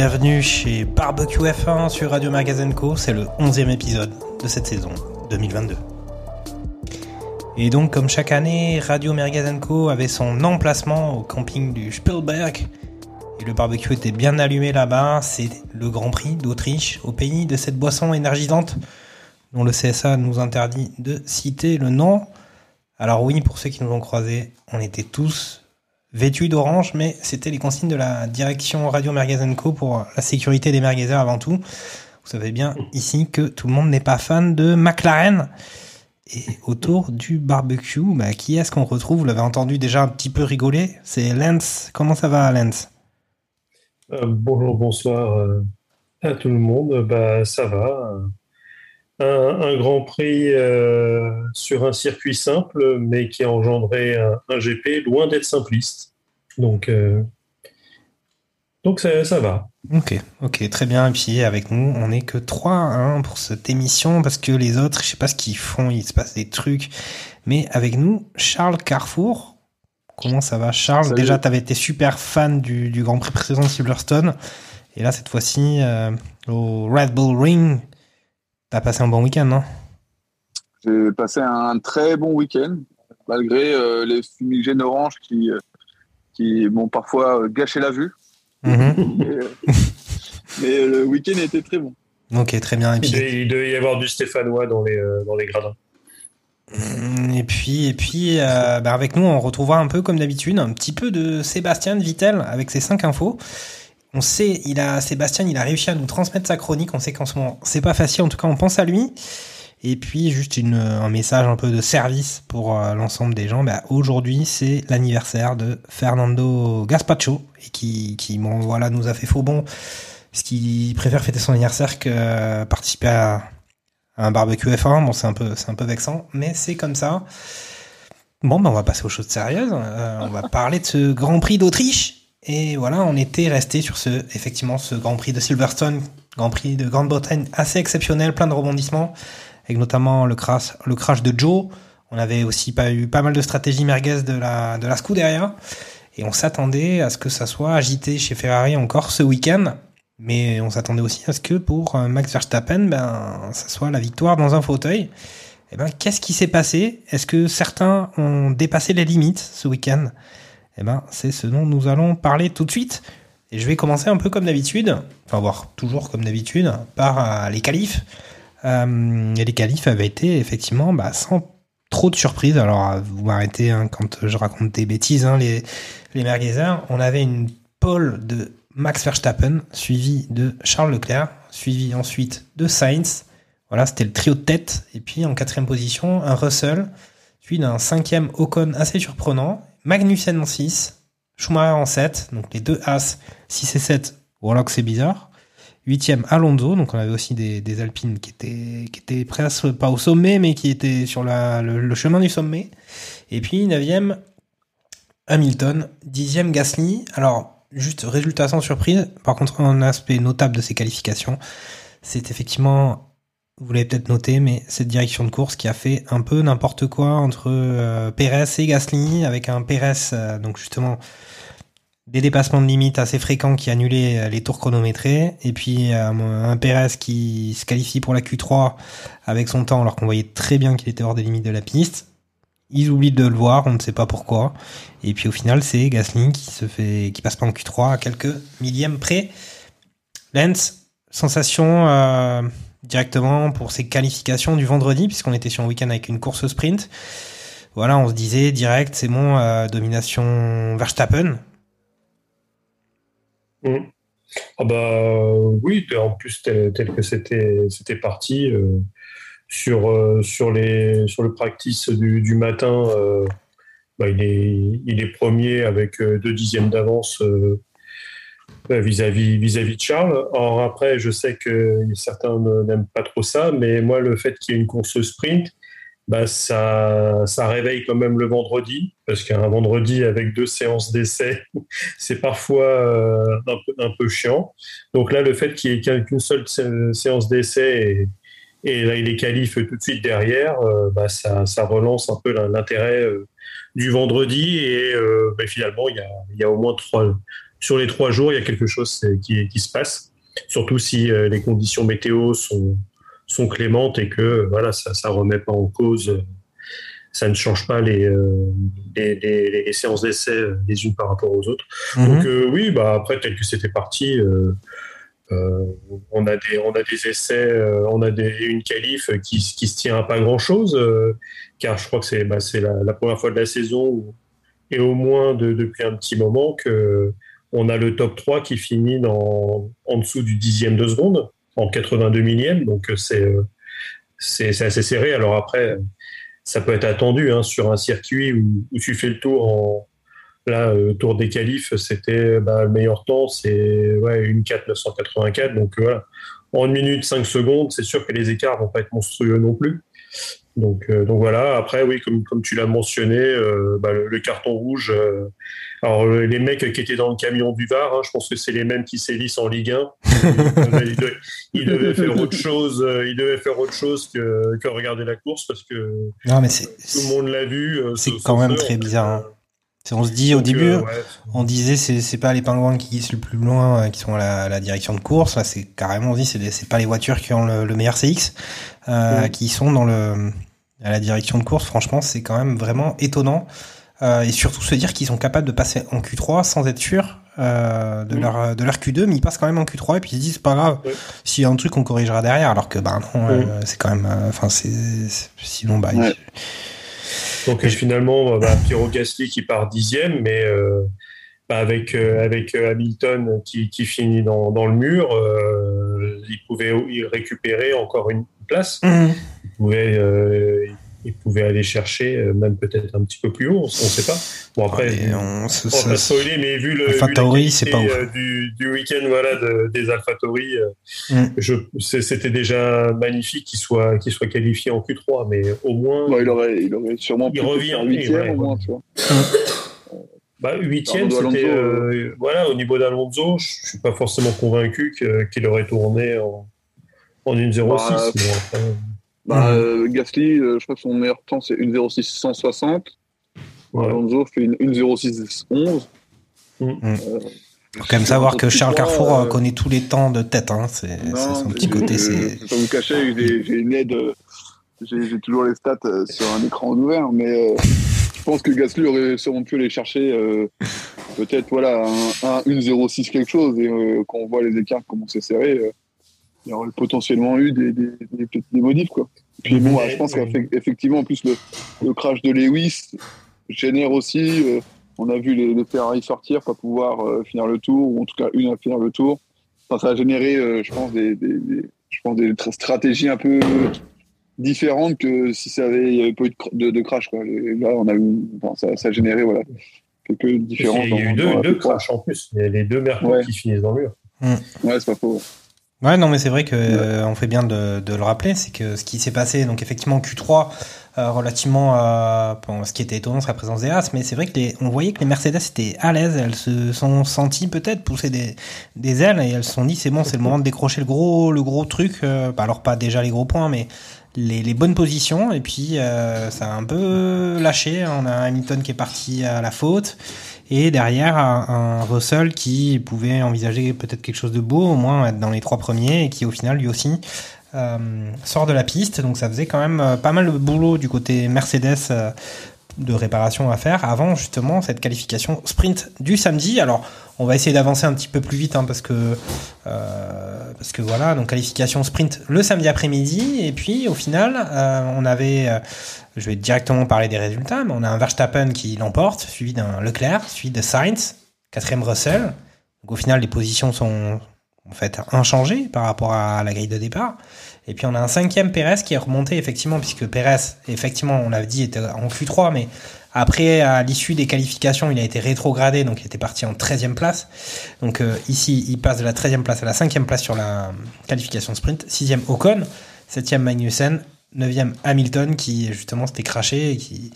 Bienvenue chez Barbecue F1 sur Radio Magazine Co. C'est le 11e épisode de cette saison 2022. Et donc, comme chaque année, Radio Magazine Co avait son emplacement au camping du Spielberg. Et le barbecue était bien allumé là-bas. C'est le Grand Prix d'Autriche, au pays de cette boisson énergisante dont le CSA nous interdit de citer le nom. Alors oui, pour ceux qui nous ont croisés, on était tous vêtus d'orange, mais c'était les consignes de la direction Radio Merguez Co pour la sécurité des merguezers avant tout. Vous savez bien ici que tout le monde n'est pas fan de McLaren. Et autour du barbecue, bah, qui est-ce qu'on retrouve? Vous l'avez entendu déjà un petit peu rigoler. C'est Lance. Comment ça va, Lance? Euh, bonjour, bonsoir euh, à tout le monde. Bah, ça va. Un, Grand Prix euh, sur un circuit simple, mais qui a engendré un GP loin d'être simpliste. Donc, euh, donc ça, ça va. Ok, ok, très bien. Et puis avec nous, on n'est que trois hein, pour cette émission parce que les autres, je sais pas ce qu'ils font, il se passe des trucs. Mais avec nous, Charles Carrefour. Comment ça va, Charles? Salut. Déjà, tu avais été super fan du, du Grand Prix précédent de Silverstone. Et là, cette fois-ci, euh, au Red Bull Ring, t'as passé un bon week-end, non? J'ai passé un très bon week-end, malgré euh, les fumigènes oranges qui, euh, qui m'ont parfois euh, gâché la vue. Mhm. Mais, euh, mais, euh, le week-end était très bon. Ok, très bien. Et Il puis, devait, il devait y avoir du Stéphanois dans les, euh, dans les gradins. Mm, Et puis, et puis euh, bah, avec nous, on retrouvera un peu comme d'habitude, un petit peu de Sébastien de Vittel avec ses 5 infos. On sait, il a, Sébastien, il a réussi à nous transmettre sa chronique. On sait qu'en ce moment, c'est pas facile. En tout cas, on pense à lui. Et puis, juste une, un message un peu de service pour euh, l'ensemble des gens. Bah, Aujourd'hui, c'est l'anniversaire de Fernando Gaspacho et qui, qui bon, voilà, nous a fait faux bon. Parce qu'il préfère fêter son anniversaire que participer à, un barbecue F1. Bon, c'est un peu, c'est un peu vexant, mais c'est comme ça. Bon, ben, on va passer aux choses sérieuses. Euh, on va parler de ce Grand Prix d'Autriche. Et voilà, on était resté sur ce, effectivement, ce Grand Prix de Silverstone, Grand Prix de Grande-Bretagne assez exceptionnel, plein de rebondissements, avec notamment le crash, de Joe. On avait aussi pas eu pas mal de stratégies merguez de la, de la Scuderia. Et on s'attendait à ce que ça soit agité chez Ferrari encore ce week-end. Mais on s'attendait aussi à ce que pour euh, Max Verstappen, ben, ça soit la victoire dans un fauteuil. Eh ben, qu'est-ce qui s'est passé? Est-ce que certains ont dépassé les limites ce week-end? Eh ben, c'est ce dont nous allons parler tout de suite. Et je vais commencer un peu comme d'habitude, enfin voire toujours comme d'habitude, par euh, les qualifs. Euh, et les qualifs avaient été effectivement bah, sans trop de surprises. Alors euh, vous m'arrêtez hein, quand je raconte des bêtises, hein, les, les. On avait une pole de Max Verstappen, suivi de Charles Leclerc, suivi ensuite de Sainz. Voilà, c'était le trio de tête. Et puis en quatrième position, un Russell, suivi d'un cinquième Ocon assez surprenant, Magnussen en 6, Schumacher en 7, donc les deux As 6 et 7, voilà que c'est bizarre. Huitième Alonso, donc on avait aussi des, Alpines qui étaient, qui étaient presque pas au sommet, mais qui étaient sur le, chemin du sommet. Et puis neuvième Hamilton, dixième Gasly. Alors, juste résultat sans surprise. Par contre, un aspect notable de ces qualifications, c'est effectivement, vous l'avez peut-être noté, mais cette direction de course qui a fait un peu n'importe quoi entre euh, Perez et Gasly, avec un Perez, euh, donc justement, des dépassements de limites assez fréquents qui annulaient euh, les tours chronométrés, et puis euh, un Perez qui se qualifie pour la Q3 avec son temps alors qu'on voyait très bien qu'il était hors des limites de la piste. Ils oublient de le voir, on ne sait pas pourquoi. Et puis au final, c'est Gasly qui se fait, qui passe pas en Q3 à quelques millièmes près. Lens, sensation euh, directement pour ses qualifications du vendredi, puisqu'on était sur un week-end avec une course sprint. Voilà, on se disait direct, c'est bon, domination Verstappen. Mm. Ah bah oui, en plus tel, tel que c'était c'était parti, euh, sur, euh, sur, les, sur le practice du, du matin, euh, bah, il, est, il est premier avec euh, deux dixièmes d'avance euh, vis-à-vis vis-à-vis de Charles. Or après, je sais que certains n'aiment pas trop ça, mais moi, le fait qu'il y ait une course sprint, bah, ça, ça réveille quand même le vendredi, parce qu'un vendredi avec deux séances d'essai, c'est parfois euh, un, peu, un peu chiant. Donc là, le fait qu'il n'y ait qu'une seule sé- séance d'essai et, et là, il est qualif tout de suite derrière, euh, bah, ça, ça relance un peu l'in- l'intérêt euh, du vendredi et bah, finalement, il y a, il y a au moins trois, sur les trois jours, il y a quelque chose qui, qui se passe, surtout si les conditions météo sont, sont clémentes et que voilà, ça ne remet pas en cause, ça ne change pas les, euh, les, les- les séances d'essai euh, les unes par rapport aux autres. Donc Mhm. euh, oui, bah, après, tel que c'était parti, euh, on, a des, on a des essais, on a des, une qualif qui, qui se tient à pas grand-chose, car je crois que c'est bah, la, la première fois de la saison, où- et au moins de- depuis un petit moment, que on a le top 3 qui finit dans, en dessous du dixième de seconde, en 82 millième, donc euh, c'est euh, c'est c'est assez serré. Alors après, ça peut être attendu hein, sur un circuit où, tu fais le tour en, Là, euh, tour des qualifs, c'était bah, le meilleur temps, c'est une 4 984. Donc voilà, en une minute 5 secondes, c'est sûr que les écarts vont pas être monstrueux non plus. Donc, euh, donc voilà. Après, oui, comme, comme tu l'as mentionné, euh, bah, le, le carton rouge. euh, alors le- les mecs qui étaient dans le camion du Var, hein, je pense que c'est les mêmes qui sévissent en Ligue 1. ils, devaient, ils devaient faire autre chose. Ils devaient faire autre chose que, que regarder la course parce que Non, mais tout le monde l'a vu. c'est quand même très bizarre, hein. On se dit au début, euh, ouais. on disait c'est c'est pas les pingouins qui glissent le plus loin, qui sont à la, à la direction de course. Là, c'est carrément on se dit c'est c'est pas les voitures qui ont le, le meilleur CX euh, Mm. qui sont dans le à la direction de course. Franchement, c'est quand même vraiment étonnant. Euh, et surtout se dire qu'ils sont capables de passer en Q3 sans être sûrs euh, de Mm. leur de leur Q2, mais ils passent quand même en Q3 et puis ils se disent c'est pas grave. S'il y a un truc, on corrigera derrière. Alors que bah non, euh, c'est quand même. euh, Enfin, c'est sinon bah. Ouais. Donc euh, finalement, bah, Piero Gasly qui part dixième, mais euh, bah, avec, euh, avec euh, Hamilton qui, qui finit dans, dans le mur, euh, il pouvait y récupérer encore une place. Mhm. Il pouvait, euh, il pouvait aller chercher euh, même peut-être un petit peu plus haut, on ne sait pas. Bon après, on se- on va se- pas spoiler, mais vu le Alpha c'est pas euh, du, du week-end voilà, de- des AlphaTauri, euh, Mm. c'était déjà magnifique qu'il soit, qu'il soit qualifié en Q3, mais au moins... Bah, il, aurait, il aurait sûrement Il pu revient, oui, huitième ouais, au moins, ouais. tu vois. Bah, huitième, c'était Alonso, euh, voilà au niveau d'Alonso, je suis pas forcément convaincu qu'il aurait tourné en en 1.06. Bah, mais après, Bah, Mhm. euh, Gasly, euh, je crois que son meilleur temps c'est 1.06.160. ouais. Alonso fait une 1.06.11. Mm. Euh, Faut quand même savoir que Charles Carrefour euh, connaît tous les temps de tête. Hein. C'est son petit côté. je- pas vous cacher, j'ai une aide. J'ai toujours les stats sur un écran ouvert, mais euh, je pense que Gasly aurait sûrement pu aller chercher euh, peut-être voilà, un, un 1-0-6 quelque chose. Et euh, quand on voit les écarts comment c'est serré, euh, il y aurait potentiellement eu des, des, des, modifs. Quoi. Puis bon, Ouais, je pense ouais. qu'effectivement, en plus, le, le crash de Lewis génère aussi. euh, on a vu les, les Ferrari sortir, pas pouvoir euh, finir le tour, ou en tout cas une à finir le tour. Enfin, ça a généré, euh, je pense, des, des, des- je pense des tra- stratégies un peu différentes que si ça avait, il y avait pas eu de, cr- de, de crash. Quoi. Et là, on a eu, enfin, ça, ça a généré voilà, quelques différences. Il y a eu deux, deux Q3. crashs en plus. Il y a les deux Mercos Ouais. qui finissent dans le mur. Ouais, c'est pas faux. Ouais, non, mais c'est vrai que euh, on fait bien de, de le rappeler, c'est que ce qui s'est passé, donc effectivement Q3, euh, relativement à bon, ce qui était étonnant, c'est la présence des As, mais c'est vrai que les, on voyait que les Mercedes étaient à l'aise, elles se sont senties peut-être pousser des, des ailes et elles se sont dit c'est bon, c'est le moment de décrocher le gros, le gros truc. euh, bah, alors pas déjà les gros points, mais les, les bonnes positions. Et puis euh, ça a un peu lâché. On a Hamilton qui est parti à la faute. Et derrière, un, Russell qui pouvait envisager peut-être quelque chose de beau, au moins être dans les trois premiers, et qui au final, lui aussi, euh, sort de la piste. Donc ça faisait quand même euh, pas mal de boulot du côté Mercedes euh, de réparation à faire avant justement cette qualification sprint du samedi. Alors on va essayer d'avancer un petit peu plus vite hein, parce que euh, parce que voilà donc qualification sprint le samedi après-midi et puis au final euh, on avait euh, je vais directement parler des résultats mais on a un Verstappen qui l'emporte suivi d'un Leclerc suivi de Sainz quatrième Russell. Donc au final les positions sont en fait inchangées par rapport à la grille de départ Et puis on a un cinquième Pérez qui est remonté effectivement, puisque Pérez, effectivement, on l'avait dit, était en Q3, mais après, à l'issue des qualifications, il a été rétrogradé, donc il était parti en 13e place. Donc euh, ici, il passe de la 13e place à la 5e place sur la qualification sprint. 6e Ocon, 7e Magnussen, 9e Hamilton qui justement s'était craché et, qui...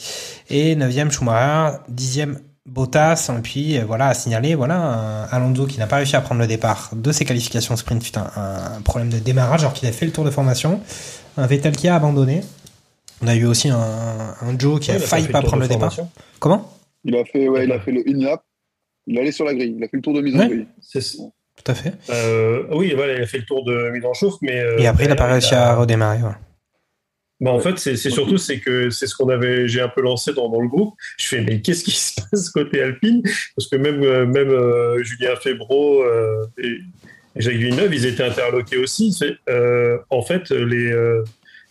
et 9e Schumacher, 10e Bottas, et puis euh, voilà, à signaler, voilà, un Alonso qui n'a pas réussi à prendre le départ de ses qualifications sprint, putain, un problème de démarrage alors qu'il a fait le tour de formation, un Vettel qui a abandonné, on a eu aussi un, un Joe qui Ouais, a il a failli pas prendre le départ. formation. Comment? Il a fait, ouais, il a fait le in-lap. Il est allé sur la grille. Il a fait le tour de mise en Ouais. grille. C'est- Tout à fait. euh, oui, voilà, il a fait le tour de mise en chauffe, mais. euh, Et après, il a pas réussi à redémarrer. voilà. Bah, en fait, c'est surtout c'est que c'est ce qu'on avait, j'ai un peu lancé dans, dans le groupe. Je fais mais qu'est-ce qui se passe côté Alpine? Parce que même euh, même euh, Julien Febro euh, et, Jacques Villeneuve, ils étaient interloqués aussi. Euh, en fait, les euh,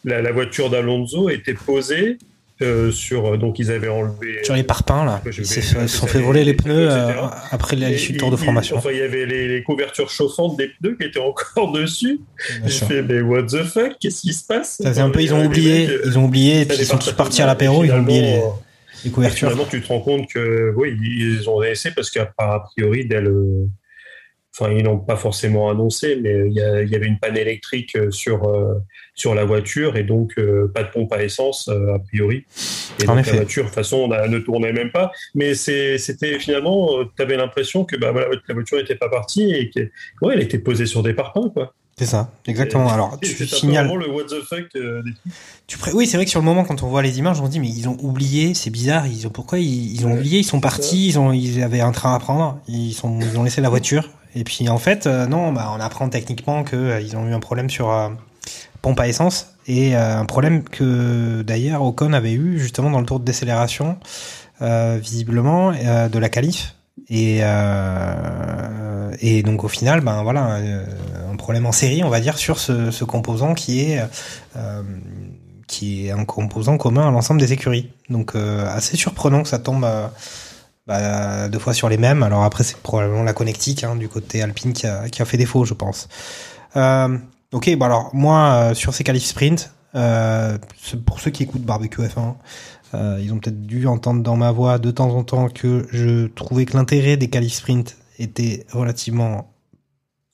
la, la voiture d'Alonso était posée euh, sur donc ils avaient enlevé Sur les parpaings, là, ils se sont fait voler les pneus euh, après l'issue du tour de formation. Enfin, il y avait les, les couvertures chauffantes des pneus qui étaient encore dessus. Sûr. fais, mais what the fuck Qu'est-ce qui se passe? Ça un peu, ils ont oublié, mecs, euh, ils ont oublié, puis ils sont tous partis à l'apéro, ils ont oublié les, finalement, les Et couvertures. Finalement, tu te rends compte que oui, ils ont laissé parce qu'à priori, dès le- enfin, ils n'ont pas forcément annoncé, mais il y, a- il y avait une panne électrique euh, sur euh, sur la voiture et donc euh, pas de pompe à essence euh, a priori. Et En donc effet. la voiture, de toute façon, on a- ne tournait même pas. Mais c'était finalement, tu avais l'impression que bah, voilà, la voiture n'était pas partie et que ouais, elle était posée sur des parpaings quoi. C'est ça, exactement. Alors, tu signales. le what the fuck euh. Tu pré- Oui, c'est vrai que sur le moment, quand on voit les images, on se dit, mais ils ont oublié, c'est bizarre, ils ont, pourquoi ils, ils ont Ouais, oublié, ils sont partis, ils, ont, ils avaient un train à prendre, ils, sont, ils ont laissé la voiture. Et puis, en fait, euh, non, bah, on apprend techniquement qu'ils ont eu un problème sur euh, pompe à essence, et euh, un problème que d'ailleurs Ocon avait eu justement dans le tour de décélération, euh, visiblement, euh, de la qualif. Et, euh, donc au final, ben voilà, euh, un problème en série, on va dire, sur ce, ce composant qui est euh, qui est un composant commun à l'ensemble des écuries. Donc euh, assez surprenant que ça tombe euh, bah, deux fois sur les mêmes. Alors après, c'est probablement la connectique hein, du côté Alpine qui a, qui a fait défaut, je pense. Euh, ok, bon alors moi euh, sur ces qualifs sprint, euh, pour ceux qui écoutent Barbecue F1, euh, ils ont peut-être dû entendre dans ma voix de temps en temps que je trouvais que l'intérêt des qualifs sprint était relativement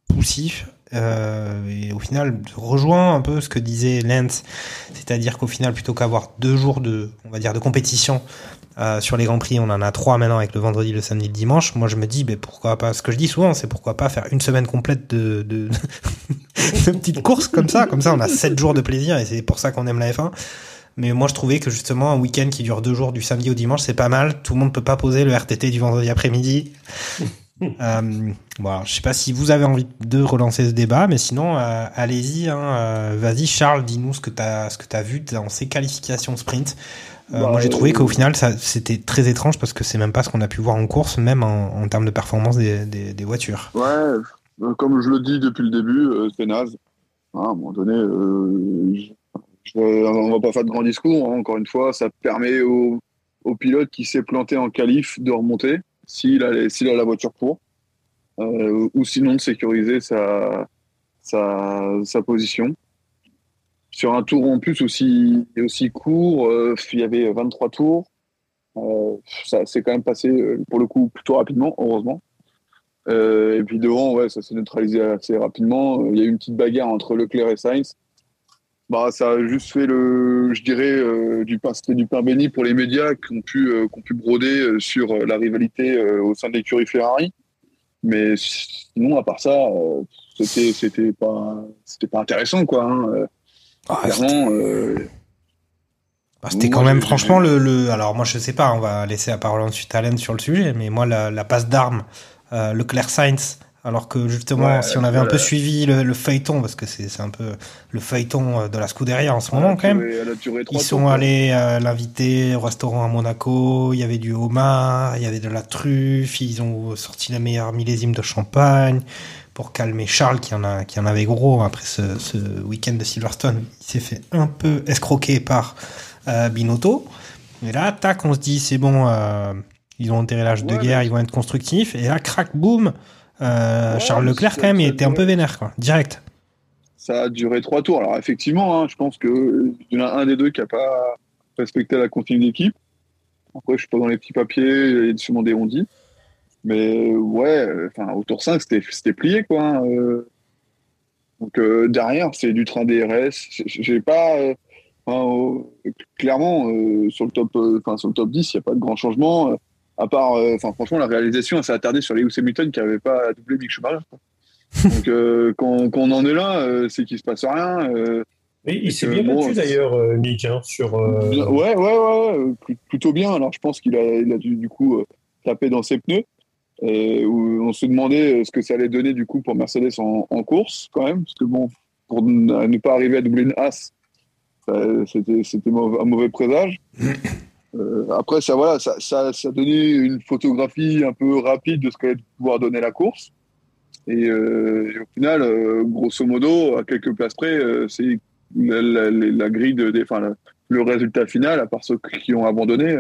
poussif. Euh, et au final, je rejoins un peu ce que disait Lance, c'est-à-dire qu'au final, plutôt qu'avoir deux jours de, on va dire, de compétition euh, sur les grands prix, on en a trois maintenant avec le vendredi, le samedi, le dimanche. Moi, je me dis, ben pourquoi pas Ce que je dis souvent, c'est pourquoi pas faire une semaine complète de, de, de petites courses comme ça. Comme ça, on a sept jours de plaisir et c'est pour ça qu'on aime la F1. Mais moi, je trouvais que justement, un week-end qui dure deux jours, du samedi au dimanche, c'est pas mal. Tout le monde peut pas poser le RTT du vendredi après-midi. euh, bon, alors, je sais pas si vous avez envie de relancer ce débat, mais sinon, euh, allez-y. Hein, euh, Vas-y, Charles, dis-nous ce que tu as, ce que as vu dans ces qualifications sprint. Euh, Bah, moi, j'ai trouvé euh, qu'au final, ça, c'était très étrange parce que c'est même pas ce qu'on a pu voir en course, même en, en termes de performance des, des, des voitures. Ouais, comme je le dis depuis le début, euh, c'est naze. Hein, à un moment donné, euh, je- je- on va pas faire de grands discours. hein, encore une fois, ça permet au, au pilote qui s'est planté en qualif de remonter s'il a, s'il a la voiture pour, ou sinon de sécuriser sa, sa, sa position. Sur un tour en plus aussi, aussi court, euh, il y avait 23 tours. Euh, ça s'est quand même passé, euh, pour le coup, plutôt rapidement, heureusement. Et puis devant, ouais, ça s'est neutralisé assez rapidement. Il y a eu une petite bagarre entre Leclerc et Sainz. Bah, ça a juste fait le, je dirais, du pain, du pain béni pour les médias qui ont pu, qui broder sur la rivalité au sein de l'écurie Ferrari. Mais sinon, à part ça, c'était, c'était pas, c'était pas intéressant, quoi. Hein. Ah, Clairement, euh, Bah, C'était quand même franchement le, le alors moi je sais pas on va laisser la parole ensuite à Alain sur le sujet mais moi la, la passe d'armes euh, Leclerc Sainz alors que justement Ouais, si on avait un peu suivi le, le feuilleton parce que c'est un peu le feuilleton euh, de la Scuderia en ce moment quand même ils sont allés euh, l'inviter au restaurant à Monaco il y avait du homard il y avait de la truffe ils ont sorti la meilleure millésime de champagne pour calmer Charles qui en a qui en avait gros après ce, ce week-end de Silverstone il s'est fait un peu escroquer par euh, Binotto. Et là, tac, on se dit, c'est bon, euh, ils ont enterré l'âge de guerre, mais- ils vont être constructifs. Et là, crac, boum, euh, Ouais, Charles Leclerc, quand même, il était un peu vénère, quoi, direct. ça a duré trois tours. Alors effectivement, hein, je pense que il y en a un des deux qui a pas respecté la consigne d'équipe. Après, je suis pas dans les petits papiers, il y a sûrement des on dit. Mais ouais, enfin au tour 5, c'était plié quoi. hein, euh. Donc euh, derrière, c'est du train DRS. J'ai- pas euh, enfin, clairement sur le top enfin sur le top 10, il n'y a pas de grand changement à part enfin franchement la réalisation elle s'est attardée sur Lewis Hamilton qui avait pas doublé Mick Schumacher. Donc quand, quand on en est là, c'est qu'il se passe rien. il s'est bien bon, battu d'ailleurs, Mick, hein, sur. Ouais, ouais, ouais, ouais, pl- plutôt bien. Alors, je pense qu'il a, il a dû, du coup, taper dans ses pneus. Et où on se demandait euh, ce que ça allait donner, du coup, pour Mercedes en, en course, quand même. Parce que, bon, pour ne pas arriver à doubler une As, c'était, un mauvais présage. Euh, après, ça, voilà, ça, ça, ça donnait une photographie un peu rapide de ce qu'allait pouvoir donner la course. Et, euh, et au final, euh, grosso modo, à quelques places près, euh, c'est la, la- la- la grille de, des- enfin, le résultat final, à part ceux qui ont abandonné.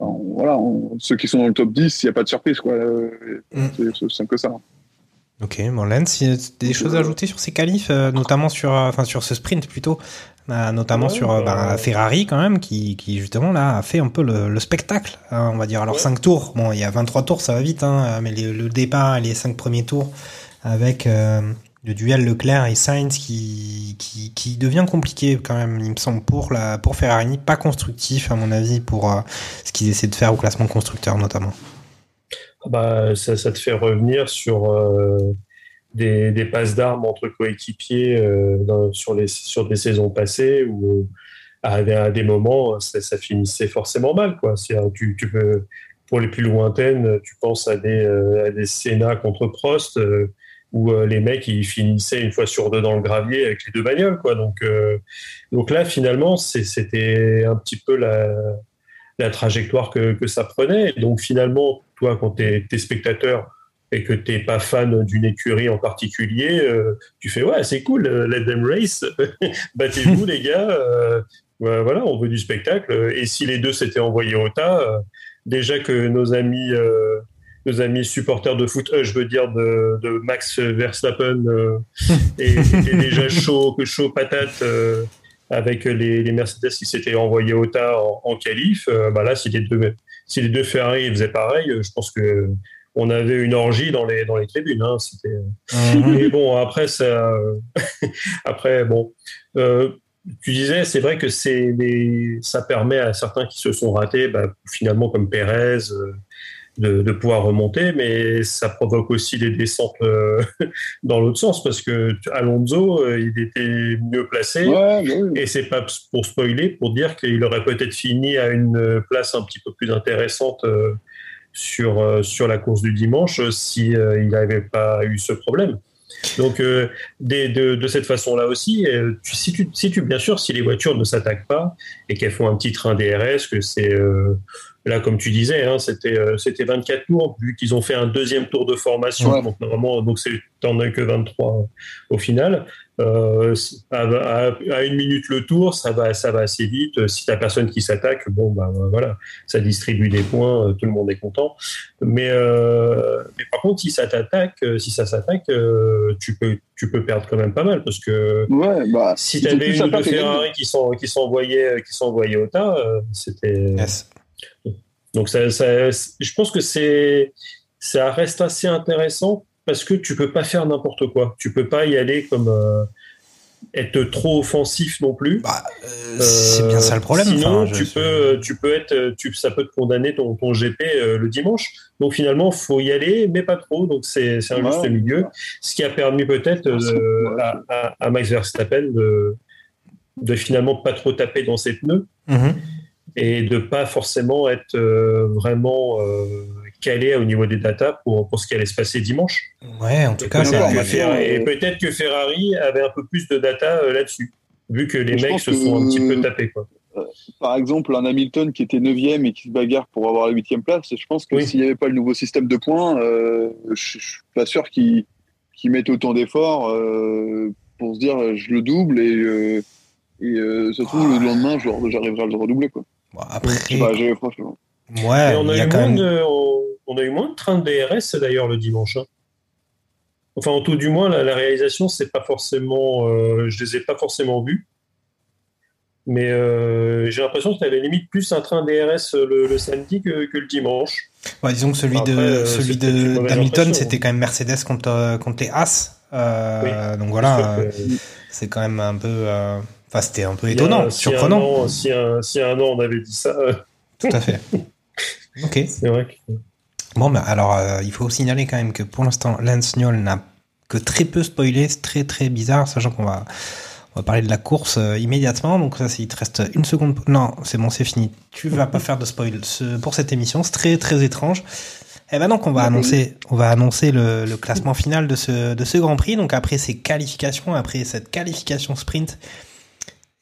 Euh, enfin, voilà, on- ceux qui sont dans le top 10, il n'y a pas de surprise, quoi. Euh, Mm. C'est simple que ça. Ok, bon, y a des choses à ajouter sur ces qualifs, euh, notamment sur, euh, sur ce sprint plutôt, euh, notamment Ouais, sur euh, bah, bah, Ferrari quand même, qui, qui justement là a fait un peu le, le spectacle, hein, on va dire. Alors Ouais. 5 tours, bon, il y a 23 tours, ça va vite, hein, mais les- le départ les 5 premiers tours avec le duel Leclerc et Sainz qui, qui, devient compliqué quand même, il me semble, pour, la, pour Ferrari, pas constructif à mon avis pour euh, ce qu'ils essaient de faire au classement constructeur notamment. bah, ça, te fait revenir sur euh, des, des passes d'armes entre coéquipiers euh, sur, les, sur des saisons passées où à, des- moments ça, ça finissait forcément mal. Quoi. Tu, tu peux, pour les plus lointaines, tu penses à des, à des contre Prost où euh, les mecs ils finissaient une fois sur deux dans le gravier avec les deux bagnoles. Quoi. Donc, euh, donc là, finalement, c'était un petit peu la, la trajectoire que, que ça prenait. Et donc finalement, toi, quand tu es, spectateur et que tu n'es pas fan d'une écurie en particulier, euh, tu fais ouais, c'est cool, let them race, battez-vous les gars, euh, voilà, on veut du spectacle. Et si les deux s'étaient envoyés au tas, déjà que nos amis, nos amis supporters de foot, euh, je veux dire de, de Max Verstappen, euh, étaient déjà chaud, chaud patate. euh, avec les, les Mercedes qui s'étaient envoyés au tas en, en qualif, euh, bah là, si les deux, si les deux Ferrari faisaient pareil, je pense que on avait une orgie dans les dans les tribunes. Hein, c'était. Mais bon, après ça, après bon, tu disais, c'est vrai que c'est les, ça permet à certains qui se sont ratés, bah, finalement comme Pérez. euh, de, de pouvoir remonter, mais ça provoque aussi des descentes euh, dans l'autre sens parce que Alonso, euh, il était mieux placé. Ouais, oui. Et c'est pas pour spoiler, pour dire qu'il aurait peut-être fini à une place un petit peu plus intéressante euh, sur, euh, sur la course du dimanche si euh, il n'avait pas eu ce problème. Donc, euh, des- de, de cette façon-là aussi, euh, tu, si, tu, si tu, bien sûr, si les voitures ne s'attaquent pas et qu'elles font un petit train DRS, que c'est euh, là, comme tu disais, hein, c'était euh, c'était 24 tours, vu qu'ils ont fait un deuxième tour de formation, Ouais. donc normalement, donc c'est t'en as que 23 au final. Euh, à, à- à une minute le tour, ça va, ça va assez vite. Si t'as personne qui s'attaque, bon bah voilà, ça distribue des points, euh, tout le monde est content. Mais, euh, mais par contre, si ça t'attaque, euh, si ça s'attaque, euh, tu peux, tu peux perdre quand même pas mal parce que Ouais, bah, si t'avais une ou deux. Ferrari qui sont, qui sont envoyés, qui sont envoyés au tas, euh, c'était. Yes. Donc ça, ça- je pense que c'est ça reste assez intéressant parce que tu peux pas faire n'importe quoi. Tu peux pas y aller comme euh, être trop offensif non plus. Bah, euh, c'est bien ça le problème. Sinon, enfin, je- tu peux, tu peux être, tu, ça peut te condamner ton, ton GP euh, le dimanche. Donc finalement, faut y aller, mais pas trop. Donc c'est c'est un Ouais. juste milieu, ce qui a permis peut-être euh, Ouais. à, à- à Max Verstappen de, de finalement pas trop taper dans ses pneus Mhm. Et de pas forcément être euh, vraiment euh, calé au niveau des datas pour, pour ce qui allait se passer dimanche. Ouais, en tout cas, c'est que maintenant, Ferrari- euh, et peut-être que Ferrari avait un peu plus de data euh, là-dessus, vu que les mecs se sont un petit peu tapés. Quoi. par exemple, un Hamilton qui était 9 et qui se bagarre pour avoir la 8 place, je pense que Oui. s'il n'y avait pas le nouveau système de points, euh, je ne suis pas sûr qu'il qu'il mette autant d'efforts euh, pour se dire je le double et, euh, et euh, se trouve le lendemain je- j'arriverai à le redoubler. Quoi. Bon, après, j'ai- franchement. ouais, Et on, a il y a eu quand moins même. de, on, a eu moins de trains de DRS d'ailleurs le dimanche. hein. enfin, en tout du moins, la, la réalisation, c'est pas forcément, euh, je les ai pas forcément vus. Mais euh, j'ai l'impression que tu avais limite plus un train DRS le, le samedi que, que le dimanche. Ouais, disons que celui Après, de euh, celui de d'Hamilton, impression. c'était quand même Mercedes contre euh, contre les As. Euh, Donc voilà, euh, c'est quand même un peu. Enfin, c'était un peu a- étonnant, si surprenant. Un an, si, un, si un an on avait dit ça, Tout à fait. Ok. c'est vrai que. Bon, bah, alors, euh, il faut signaler quand même que pour l'instant, Lance Newell n'a que très peu spoilé. C'est très, très bizarre, sachant qu'on va, on va parler de la course euh, immédiatement. Donc, ça, il te reste une seconde. Non, c'est bon, c'est fini. Tu vas pas faire de spoil ce- pour cette émission. C'est très, très étrange. Et ben donc, on va annoncer, on va annoncer le, le classement final de ce, de ce Grand Prix. Donc, après ces qualifications, après cette qualification sprint,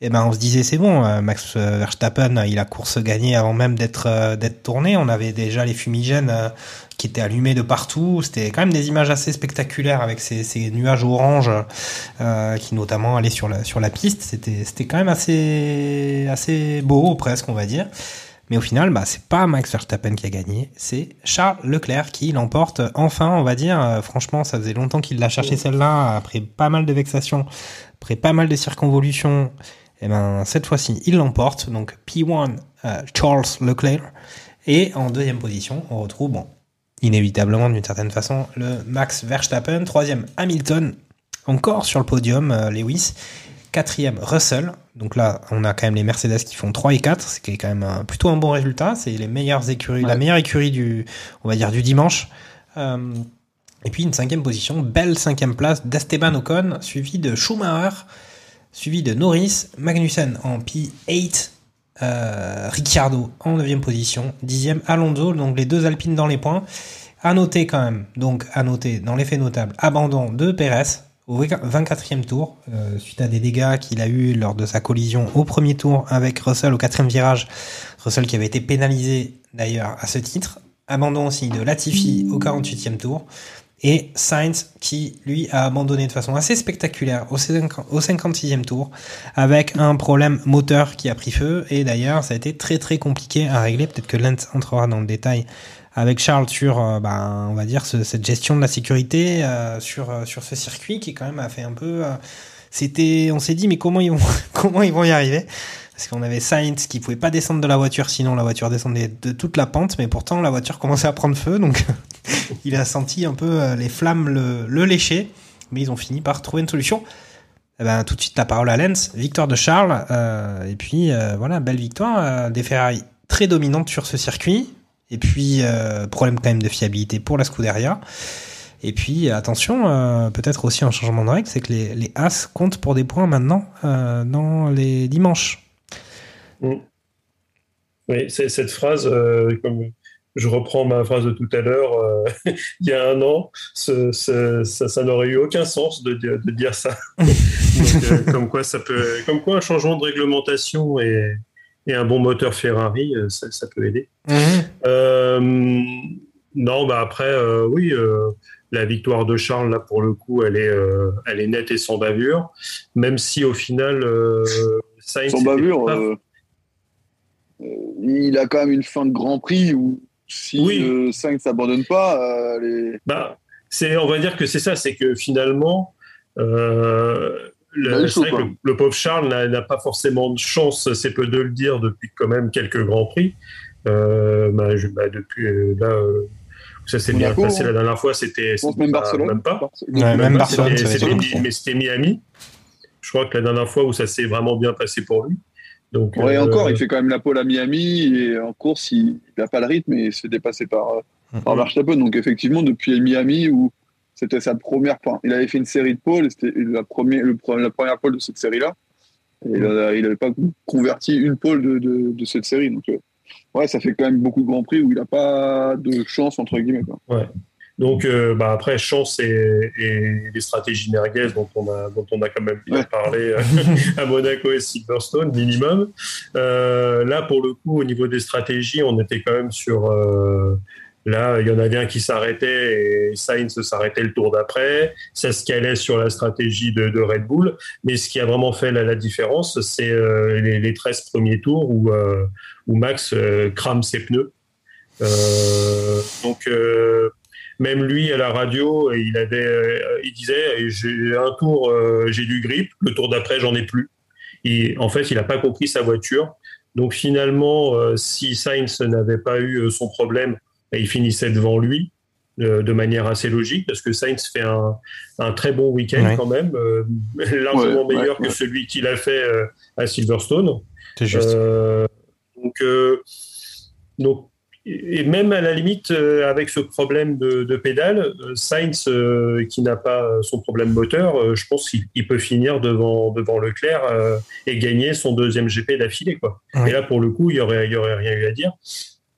eh ben, on se disait c'est bon, euh, Max euh, Verstappen, il a course gagnée avant même d'être euh, d'être tourné. On avait déjà les fumigènes qui étaient allumés de partout. C'était quand même des images assez spectaculaires avec ces, ces nuages orange euh, qui notamment allaient sur la sur la piste. C'était c'était quand même assez assez beau presque on va dire. Mais au final, bah, c'est pas Max Verstappen qui a gagné, c'est Charles Leclerc qui l'emporte enfin, on va dire. Franchement, ça faisait longtemps qu'il l'a cherché celle-là, après pas mal de vexations, après pas mal de circonvolutions. Et ben cette fois-ci, il l'emporte. Donc P1 euh, Charles Leclerc. Et en deuxième position, on retrouve, bon, inévitablement d'une certaine façon, le Max Verstappen. Troisième, Hamilton. Encore sur le podium, euh, Lewis. Quatrième, Russell. Donc là, on a quand même les Mercedes qui font 3 et 4, ce qui est quand même un- plutôt un bon résultat. C'est les meilleures écuries, la meilleure écurie du, on va dire, du dimanche. Euh, et puis une cinquième position, belle cinquième place d'Esteban Ocon, suivi de Schumacher, suivi de Norris, Magnussen en P8, euh, Ricciardo en 9 position, 10e Alonso, donc les deux Alpines dans les points. À noter quand même, donc à noter dans les faits notables, abandon de Perez au 24e tour, euh, suite à des dégâts qu'il a eu lors de sa collision au premier tour avec Russell au quatrième virage. Russell qui avait été pénalisé d'ailleurs à ce titre. Abandon aussi de Latifi au 48e tour. Et Sainz qui, lui, a abandonné de façon assez spectaculaire au 50 au 56e tour avec un problème moteur qui a pris feu. Et d'ailleurs, ça a été très très compliqué à régler. Peut-être que Lance entrera dans le détail avec Charles sur, euh, ben, on va dire, ce- cette gestion de la sécurité euh, sur, euh, sur ce circuit qui quand même a fait un peu... c'était, on s'est dit, mais comment ils vont, comment ils vont y arriver? Parce qu'on avait Sainz qui pouvait pas descendre de la voiture, sinon la voiture descendait de toute la pente, mais pourtant la voiture commençait à prendre feu, donc il a senti un peu euh, les flammes le, lécher, mais ils ont fini par trouver une solution. Eh ben, tout de suite la parole à Lens, victoire de Charles, euh, et puis euh, voilà, belle victoire, euh, des Ferrari très dominantes sur ce circuit, et puis euh, problème quand même de fiabilité pour la Scuderia. Et puis attention, euh, peut-être aussi un changement de règle, c'est que les, les As comptent pour des points maintenant euh, dans les dimanches. Oui, c'est cette phrase, euh, comme je reprends ma phrase de tout à l'heure, euh, il y a un an, ce- ce- ça, ça n'aurait eu aucun sens de, dire- de dire ça. Donc, euh, comme, quoi ça peut, comme quoi un changement de réglementation et, et un bon moteur Ferrari, ça, ça peut aider. Euh, non, bah après, euh, oui, euh, la victoire de Charles, là, pour le coup, elle est, euh, elle est nette et sans bavure, même si au final, euh, Sainz Sans bavure, pas- euh, il a quand même une fin de Grand Prix où si Oui. le 5 s'abandonne pas, euh, les... Bah, c'est, on va dire que c'est ça, c'est que finalement, euh, le, chaud, que pauvre Charles n'a, n'a pas forcément de chance, c'est peu de le dire, depuis quand même quelques grands prix. Euh, bah, je- bah, depuis euh, là, euh, ça s'est bien passé hein. la dernière fois, c'était, je pense c'était même pas- Barcelone. même pas. Barcelone. Ouais, même pas, Barcelone, c'était- c'était mais c'était Miami. Je crois que la dernière fois où ça s'est vraiment bien passé pour lui. Donc, Ouais, euh, encore, il fait quand même la pole à Miami et en course, il n'a pas le rythme et il se fait dépasser par, euh, par Verstappen. Donc, effectivement, depuis Miami, où c'était sa première. Il avait fait une série de pôles, c'était la première, la première pole de cette série-là. Et il n'avait pas converti une pole de, de, de cette série. Donc, euh, ouais, ça fait quand même beaucoup de grands prix où il n'a pas de chance, entre guillemets. Quoi. Donc, euh, bah après, chance et, et les stratégies merguez dont on a, dont on a quand même bien Ouais. parlé euh, à Monaco et Silverstone, minimum. Euh, là, pour le coup, au niveau des stratégies, on était quand même sur. euh, là, il y en avait un qui s'arrêtait et Sainz s'arrêtait le tour d'après. Ça se calait sur la stratégie de, de Red Bull. Mais ce qui a vraiment fait la, la différence, c'est euh, les, les 13 premiers tours où, euh, où Max euh, crame ses pneus. Donc. Même lui à la radio, il avait, euh, il disait, j'ai un tour, euh, j'ai du grip, le tour d'après, j'en ai plus. Et en fait, il n'a pas compris sa voiture. Donc finalement, euh, si Sainz n'avait pas eu son problème, bah, il finissait devant lui de manière assez logique parce que Sainz fait un, un très bon week-end Ouais. quand même, euh, largement Ouais, meilleur ouais, que ouais. celui qu'il a fait euh, à Silverstone. C'est juste. Euh, donc, euh, donc, et même à la limite, euh, avec ce problème de, de pédale, euh, Sainz, euh, qui n'a pas son problème moteur, euh, je pense qu'il il peut finir devant, devant Leclerc euh, et gagner son deuxième GP d'affilée. Quoi. Ouais. Et là, pour le coup, il n'y aurait, y aurait rien eu à dire.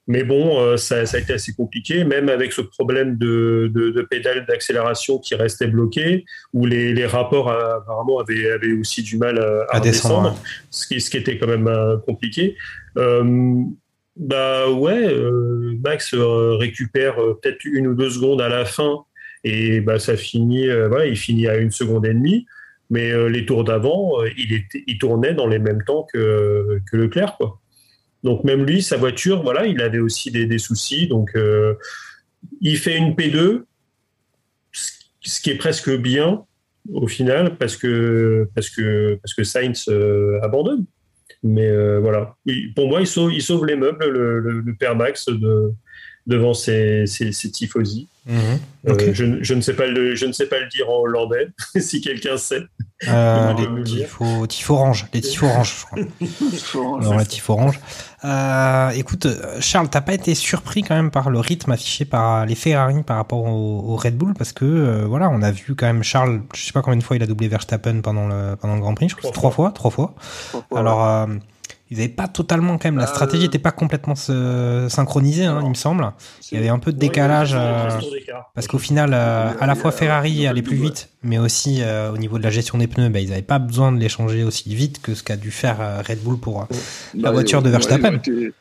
Mais bon, euh, ça, ça a été assez compliqué, même avec ce problème de, de, de pédale d'accélération qui restait bloqué, où les, les rapports apparemment avaient, avaient aussi du mal à, À descendre, ce, qui, ce qui était quand même euh, compliqué. Bah ouais, euh, Max euh, récupère euh, peut-être une ou deux secondes à la fin et bah ça finit, voilà, il finit à une seconde et demie. Mais les tours d'avant, il, était, il tournait dans les mêmes temps que, que Leclerc, quoi. Donc même lui, sa voiture, voilà, il avait aussi des, soucis. Donc il fait une P2, ce qui est presque bien au final parce que parce que parce que Sainz abandonne. Mais euh, voilà, pour moi, il sauve, les meubles, le, le, le père Max de, devant ses, ses, ses tifosi. Euh, Ok. je, ne- je ne sais pas le, je ne sais pas le dire en hollandais, si quelqu'un sait. Euh, les tifos, tifos orange, les tifos orange, je crois. Non, les tifos orange. Euh, écoute, Charles, t'as pas été surpris quand même par le rythme affiché par les Ferrari par rapport au, au Red Bull? Parce que euh, voilà, on a vu quand même Charles, je sais pas combien de fois il a doublé Verstappen pendant le pendant le Grand Prix, je crois que c'est trois fois, trois fois. Alors, euh, ils n'avaient pas totalement quand même, la Euh, stratégie n'était pas complètement euh, synchronisée, hein, il me semble. Il y avait un peu de décalage. Ouais, euh, d'écart. parce qu'au final, euh, à la fois Ferrari allait plus vite, mais aussi euh, au niveau de la gestion des pneus, bah, ils n'avaient pas besoin de les changer aussi vite que ce qu'a dû faire euh, Red Bull pour. euh, la voiture de ouais, Verstappen. Ils ont, été,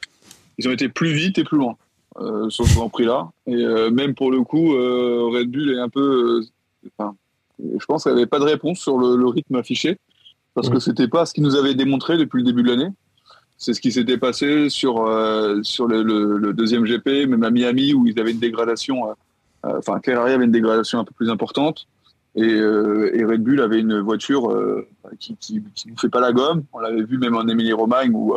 ils ont été plus vite et plus loin euh, sur ce Grand Prix là. Et euh, même pour le coup, euh, Red Bull est un peu. euh, enfin, je pense qu'il n'y avait pas de réponse sur le, le rythme affiché parce que Mm. c'était pas ce qu'ils nous avait démontré depuis le début de l'année. C'est ce qui s'était passé sur euh, sur le, deuxième GP, même à Miami où ils avaient une dégradation. euh, euh, Enfin, Ferrari avait une dégradation un peu plus importante. Et, Red Bull avait une voiture qui, ne fait pas la gomme. On l'avait vu même en Émilie-Romagne où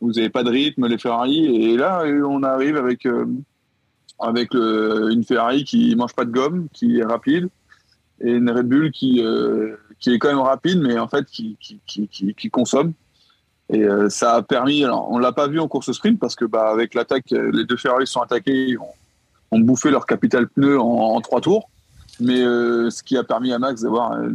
vous n'avez pas de rythme, les Ferrari. Et là, on arrive avec, avec une Ferrari qui mange pas de gomme, qui est rapide, et une Red Bull qui, qui est quand même rapide, mais en fait qui, qui consomme. Et euh, ça a permis. Alors, on l'a pas vu en course sprint parce que bah, avec l'attaque, euh, les deux Ferrari sont attaqués, ont, ont bouffé leur capital pneu en, en trois tours. Mais euh, ce qui a permis à Max d'avoir euh,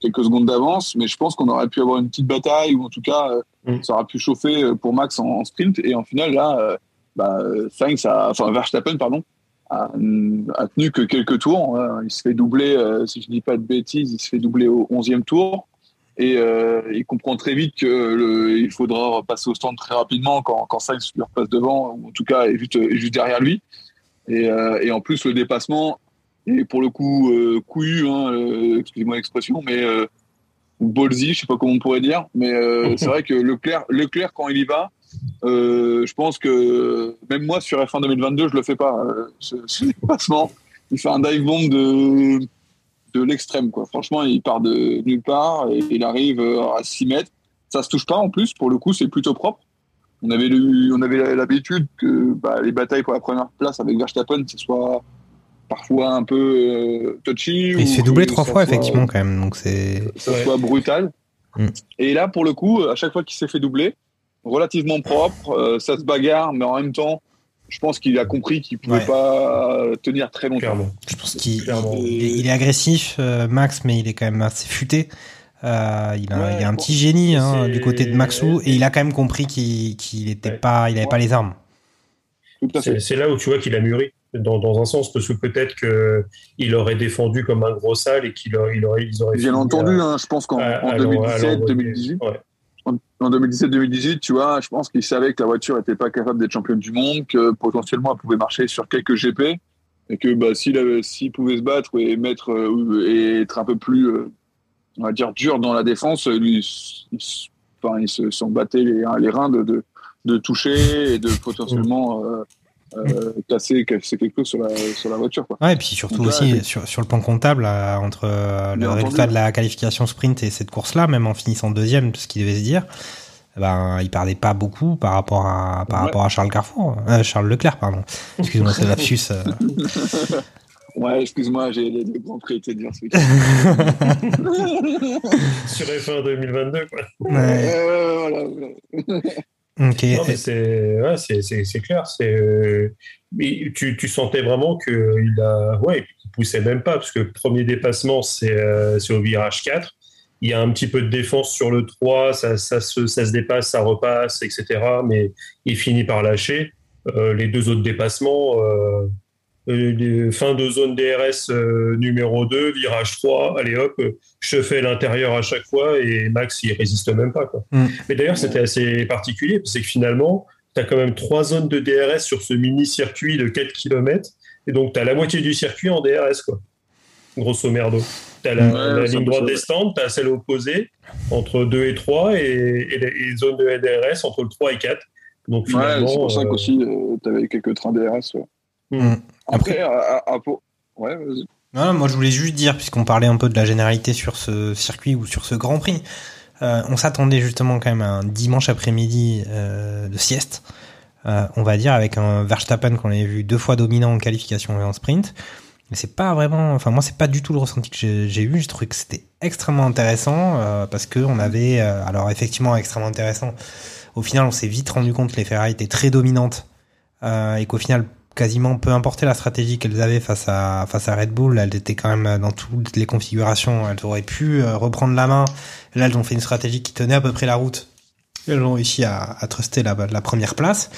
quelques secondes d'avance. Mais je pense qu'on aurait pu avoir une petite bataille ou en tout cas, euh, Mm. ça aurait pu chauffer pour Max en, en sprint. Et en final, là, bah, Sainz a, enfin Verstappen, pardon, a, a tenu que quelques tours. Il se fait doubler, euh, si je dis pas de bêtises, il se fait doubler au 11e tour. Et euh, il comprend très vite que le, il faudra passer au stand très rapidement quand, quand Sainz lui repasse devant, ou en tout cas est juste, est juste derrière lui. Et, euh, et en plus, le dépassement est pour le coup euh, couillu, hein, euh, excusez-moi l'expression, mais ou ballsy, je sais pas comment on pourrait dire. Mais c'est vrai que Leclerc, Leclerc, quand il y va, je pense que même moi sur F1 2022, je le fais pas. ce, ce dépassement, il fait un dive bomb de de l'extrême quoi. Franchement, il part de nulle part et il arrive euh, à 6 mètres. Ça se touche pas en plus. Pour le coup, c'est plutôt propre. On avait le- on avait l'habitude que bah, les batailles pour la première place avec Verstappen, ce soit parfois un peu euh, touchy. Il se ou fait doubler que trois fois, soit- effectivement, quand même. Donc c'est. ça Ouais. soit brutal. Mm. Et là, pour le coup, à chaque fois qu'il s'est fait doubler, relativement propre, euh, ça se bagarre, mais en même temps, je pense qu'il a compris qu'il pouvait Ouais. pas tenir très longtemps. Clairement. Je pense qu'il il est, il est agressif, euh, Max, mais il est quand même assez futé. Euh, il, a, Ouais, il a un bon, petit génie hein, du côté de Maxou et il a quand même compris qu'il Ouais. pas, il avait pas les armes. C'est là où tu vois qu'il a mûri, dans, dans un sens, parce que peut-être qu'il aurait défendu comme un gros sale et qu'il aurait, il aurait, ils auraient Bien entendu, à- hein, je pense qu'en à- en à l'en- à 2017, l'envoyer. 2018, Ouais. En, en 2017-2018, tu vois, je pense qu'il savait que la voiture n'était pas capable d'être championne du monde, que potentiellement elle pouvait marcher sur quelques GP, et que bah, s'il avait- s'il pouvait se battre et mettre euh, et être un peu plus, euh, on va dire, dur dans la défense, lui, il, s- enfin, il se- s'en battait les, les reins de, de, toucher et de potentiellement euh, euh, casser, casser quelque chose sur la, sur la voiture. Quoi. Ouais, et puis surtout là, aussi sur, sur le plan comptable, entre euh, le résultat de la qualification sprint et cette course-là, même en finissant deuxième, ce qu'il devait se dire, ben, il perdait pas beaucoup par rapport à, par Ouais. rapport à Charles Carrefour, euh, Charles Leclerc, pardon. Excuse-moi, c'est lapsus. euh. Ouais, excuse-moi, j'ai les deux grands prix été dire ce. Sur F1 2022, quoi. Ouais. Ouais, ouais, voilà, voilà. Ok. Non, mais c'est ouais, c'est- clair. C'est euh, tu, tu sentais vraiment qu'il a ouais, il poussait même pas parce que le premier dépassement c'est euh, au virage 4. Il y a un petit peu de défense sur le 3, ça, ça, se, ça se dépasse, ça repasse, etc. Mais il finit par lâcher. Euh, les deux autres dépassements, euh, fin de zone DRS euh, numéro 2, virage 3, allez hop, je fais l'intérieur à chaque fois et Max il résiste même pas. Quoi. Mm. Mais d'ailleurs, c'était assez particulier parce que finalement, tu as quand même trois zones de DRS sur ce mini-circuit de 4 km et donc tu as la moitié du circuit en DRS, quoi. Grosso merdo. Tu as la, Ouais, ligne droite des stands, tu as celle opposée entre 2 et 3 et, et les, zones de DRS entre le 3 et 4. Donc Ouais, finalement. c'est pour ça euh, qu'aussi, tu avais quelques trains DRS. ouais. Mm. Après, à, à- à Pau- Ouais. Non, moi je voulais juste dire, puisqu'on parlait un peu de la généralité sur ce circuit ou sur ce Grand Prix, euh, on s'attendait justement quand même à un dimanche après-midi euh, de sieste, euh, on va dire, avec un Verstappen qu'on avait vu deux fois dominant en qualification et en sprint. Mais c'est pas vraiment, enfin moi c'est pas du tout le ressenti que j'ai eu. J'ai trouvé que c'était extrêmement intéressant parce que on avait, alors effectivement extrêmement intéressant. Au final, on s'est vite rendu compte que les Ferrari étaient très dominantes et qu'au final, quasiment peu importe la stratégie qu'elles avaient face à face à Red Bull, elles étaient quand même dans toutes les configurations, elles auraient pu euh, reprendre la main. Là, elles ont fait une stratégie qui tenait à peu près la route. Elles ont réussi à, à truster la, la première place.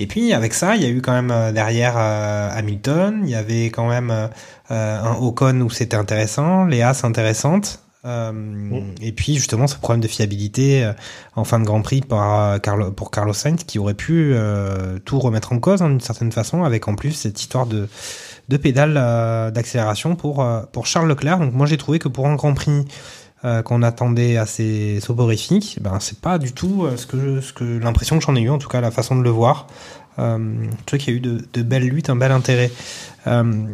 Et puis avec ça, il y a eu quand même euh, derrière euh, Hamilton, il y avait quand même euh, euh, un Ocon où c'était intéressant, les As intéressantes. Euh, Et puis justement ce problème de fiabilité euh, en fin de Grand Prix par, euh, Carlo, pour Carlos Sainz qui aurait pu euh, tout remettre en cause hein, d'une certaine façon avec en plus cette histoire de, de pédale euh, d'accélération pour, euh, pour Charles Leclerc. Donc moi j'ai trouvé que pour un Grand Prix euh, qu'on attendait assez soporifique, ben c'est pas du tout ce que ce que l'impression que j'en ai eu en tout cas la façon de le voir. Euh, je trouve qu'il y a eu de, de belles luttes, un bel intérêt. Euh,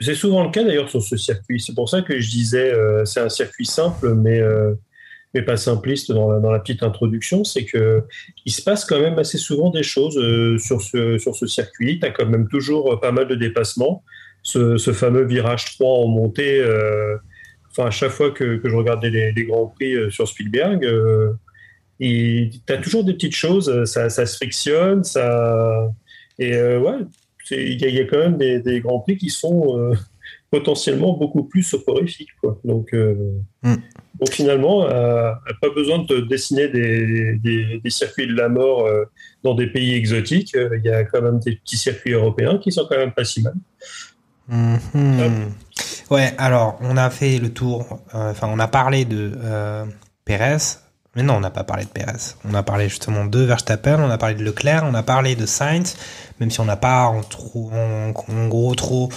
C'est souvent le cas d'ailleurs sur ce circuit. C'est pour ça que je disais euh, c'est un circuit simple, mais, euh, mais pas simpliste dans la, dans la petite introduction. C'est que il se passe quand même assez souvent des choses euh, sur, ce, sur ce circuit. Tu as quand même toujours pas mal de dépassements. Ce, ce fameux virage 3 en montée, euh, enfin, à chaque fois que, que je regardais les, Grands Prix euh, sur Spielberg, euh, tu as toujours des petites choses. Ça, ça se frictionne, ça. Et euh, ouais, il y, a- il y a quand même des, des grands prix qui sont euh, potentiellement beaucoup plus soporifiques. Quoi. Donc, euh, Mm. donc finalement, euh, pas besoin de dessiner des, des- des circuits de la mort dans des pays exotiques. Il y a quand même des petits circuits européens qui sont quand même pas si mal. Mhm. Ouais, alors on a fait le tour, enfin on a parlé de Pérez, mais non, on n'a pas parlé de Pérez. On a parlé justement de Verstappen, on a parlé de Leclerc, on a parlé de Sainz, même si on n'a pas en, trop, gros trop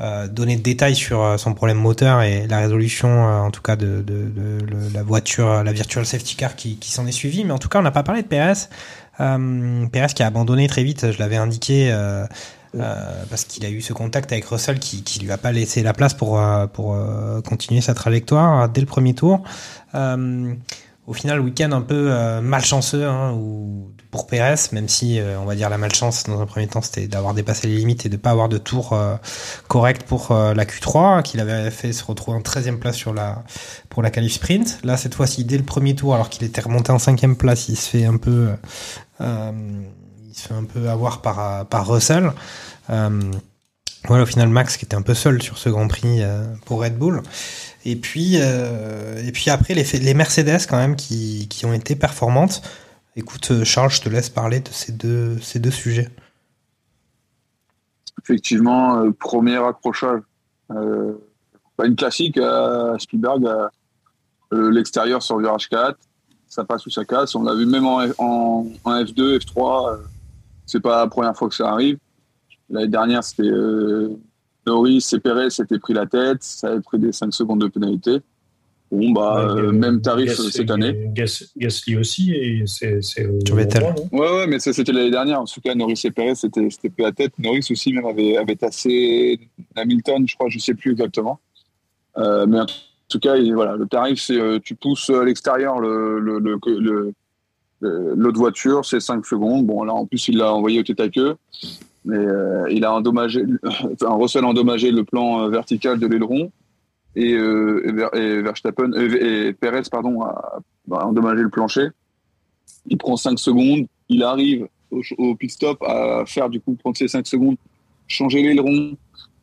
euh, donné de détails sur euh, son problème moteur et la résolution, euh, en tout cas de, la voiture, la virtual safety car qui, s'en est suivie. Mais en tout cas, on n'a pas parlé de Pérez. Pérez qui a abandonné très vite, je l'avais indiqué. parce qu'il a eu ce contact avec Russell qui, qui lui a pas laissé la place pour, continuer sa trajectoire dès le premier tour. Au final, week-end un peu euh, malchanceux hein, ou pour Pérez, même si euh, on va dire la malchance dans un premier temps c'était d'avoir dépassé les limites et de pas avoir de tour euh, correct pour la Q3, qu'il avait fait se retrouver en 13e place pour la qualif sprint. Là cette fois-ci dès le premier tour, alors qu'il était remonté en 5e place, il se fait un peu il se fait un peu avoir par Russell. Voilà, au final, Max qui était un peu seul sur ce Grand Prix pour Red Bull. Et puis, euh, et puis après, les, Mercedes quand même qui, qui ont été performantes. Écoute, euh, Charles, je te laisse parler de ces deux, ces deux sujets. Effectivement, euh, premier accrochage. Euh, une classique à Spielberg, l'extérieur sur virage 4. Ça passe ou ça casse. On l'a vu même en, en, en F2, F3. euh, c'est pas la première fois que ça arrive. L'année dernière, c'était Norris et Perez s'étaient pris la tête. Ça avait pris des 5 secondes de pénalité. Bon, bah, Ouais, euh, même tarif euh, cette année. Gas- Gasly aussi, et c'est. non? Ouais, ouais, mais c'était l'année dernière. En tout cas, Norris et Perez, c'était peu à tête. Norris aussi, même, avait, avait tassé Hamilton, je crois, je sais plus exactement. Euh, mais en tout cas, il- voilà, le tarif, c'est euh, tu pousses à l'extérieur le, le, le, le- le- l'autre voiture, c'est 5 secondes. Bon, là, en plus, il l'a envoyé au tête à queue. Mais euh, il a endommagé, enfin, Russell a endommagé le plan euh, vertical de l'aileron. Et, euh, Verstappen, Perez, pardon, a, endommagé le plancher. Il prend 5 secondes. Il arrive au, au pit stop à faire du coup prendre ces 5 secondes, changer l'aileron,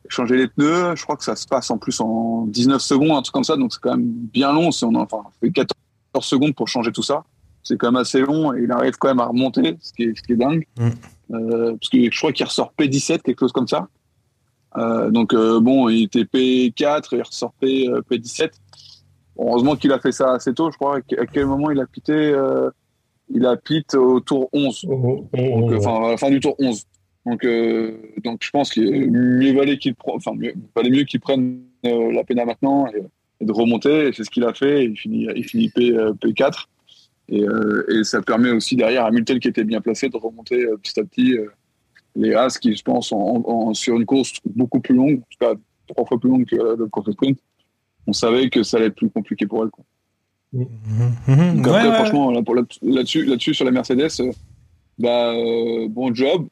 changer les pneus. Je crois que ça se passe en plus en 19 secondes, un truc comme ça. Donc c'est quand même bien long. Si on a, enfin, fait 14 secondes pour changer tout ça. C'est quand même assez long et il arrive quand même à remonter, ce qui est, ce qui est dingue. Mm. Euh, parce que je crois qu'il ressort P17, quelque chose comme ça. Euh, donc euh, bon, il était P4, il ressort P, euh, P17. Bon, heureusement qu'il a fait ça assez tôt, je crois. À quel moment il a pité Il a pité au tour 11. On- on- Donc, on- euh, enfin, à la fin du tour 11. Donc, euh, donc je pense qu'il mieux valait qu'il enfin, mieux, valait mieux qu'il prenne euh, la pénale maintenant et, et de remonter. Et c'est ce qu'il a fait. Il finit, il finit P, euh, P4. Et, euh, et ça permet aussi derrière à Hamilton qui était bien placé de remonter euh, petit à petit euh, les As qui, je pense, en, en- sur une course beaucoup plus longue, en tout cas trois fois plus longue que la course sprint, on savait que ça allait être plus compliqué pour elle. quoi. Donc Ouais, après, ouais. franchement, là, pour là- là-dessus, là-dessus sur la Mercedes, euh, bah, euh, bon job.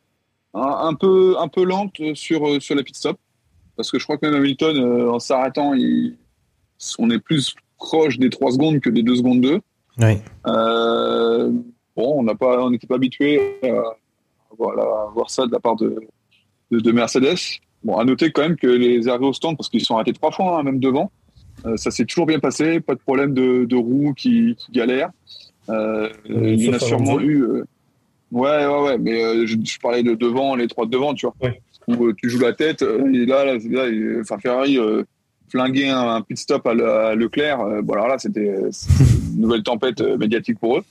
Un, un peu, un peu lente sur euh, sur la pit stop, parce que je crois que même Hamilton, euh, en s'arrêtant, il, on est plus proche des 3 secondes que des 2 secondes 2. Oui. Euh, bon, on n'a pas, on n'était pas habitué à, voilà, à voir ça de la part de, de, de Mercedes. Bon, à noter quand même que les arrêts au stand, parce qu'ils sont arrêtés trois fois, hein, même devant, euh, ça s'est toujours bien passé, pas de problème de, de roues qui, qui galèrent. Euh, il y en a sûrement eu. euh, ouais, ouais, ouais, mais euh, je, je parlais de devant, les trois de devant, tu vois. Ouais. Où euh, tu joues la tête, euh, et là, là, là, il- enfin, Ferrari euh, flinguer un, un pit stop à, Le- à Leclerc, euh, bon, alors là, c'était une nouvelle tempête euh, médiatique pour eux.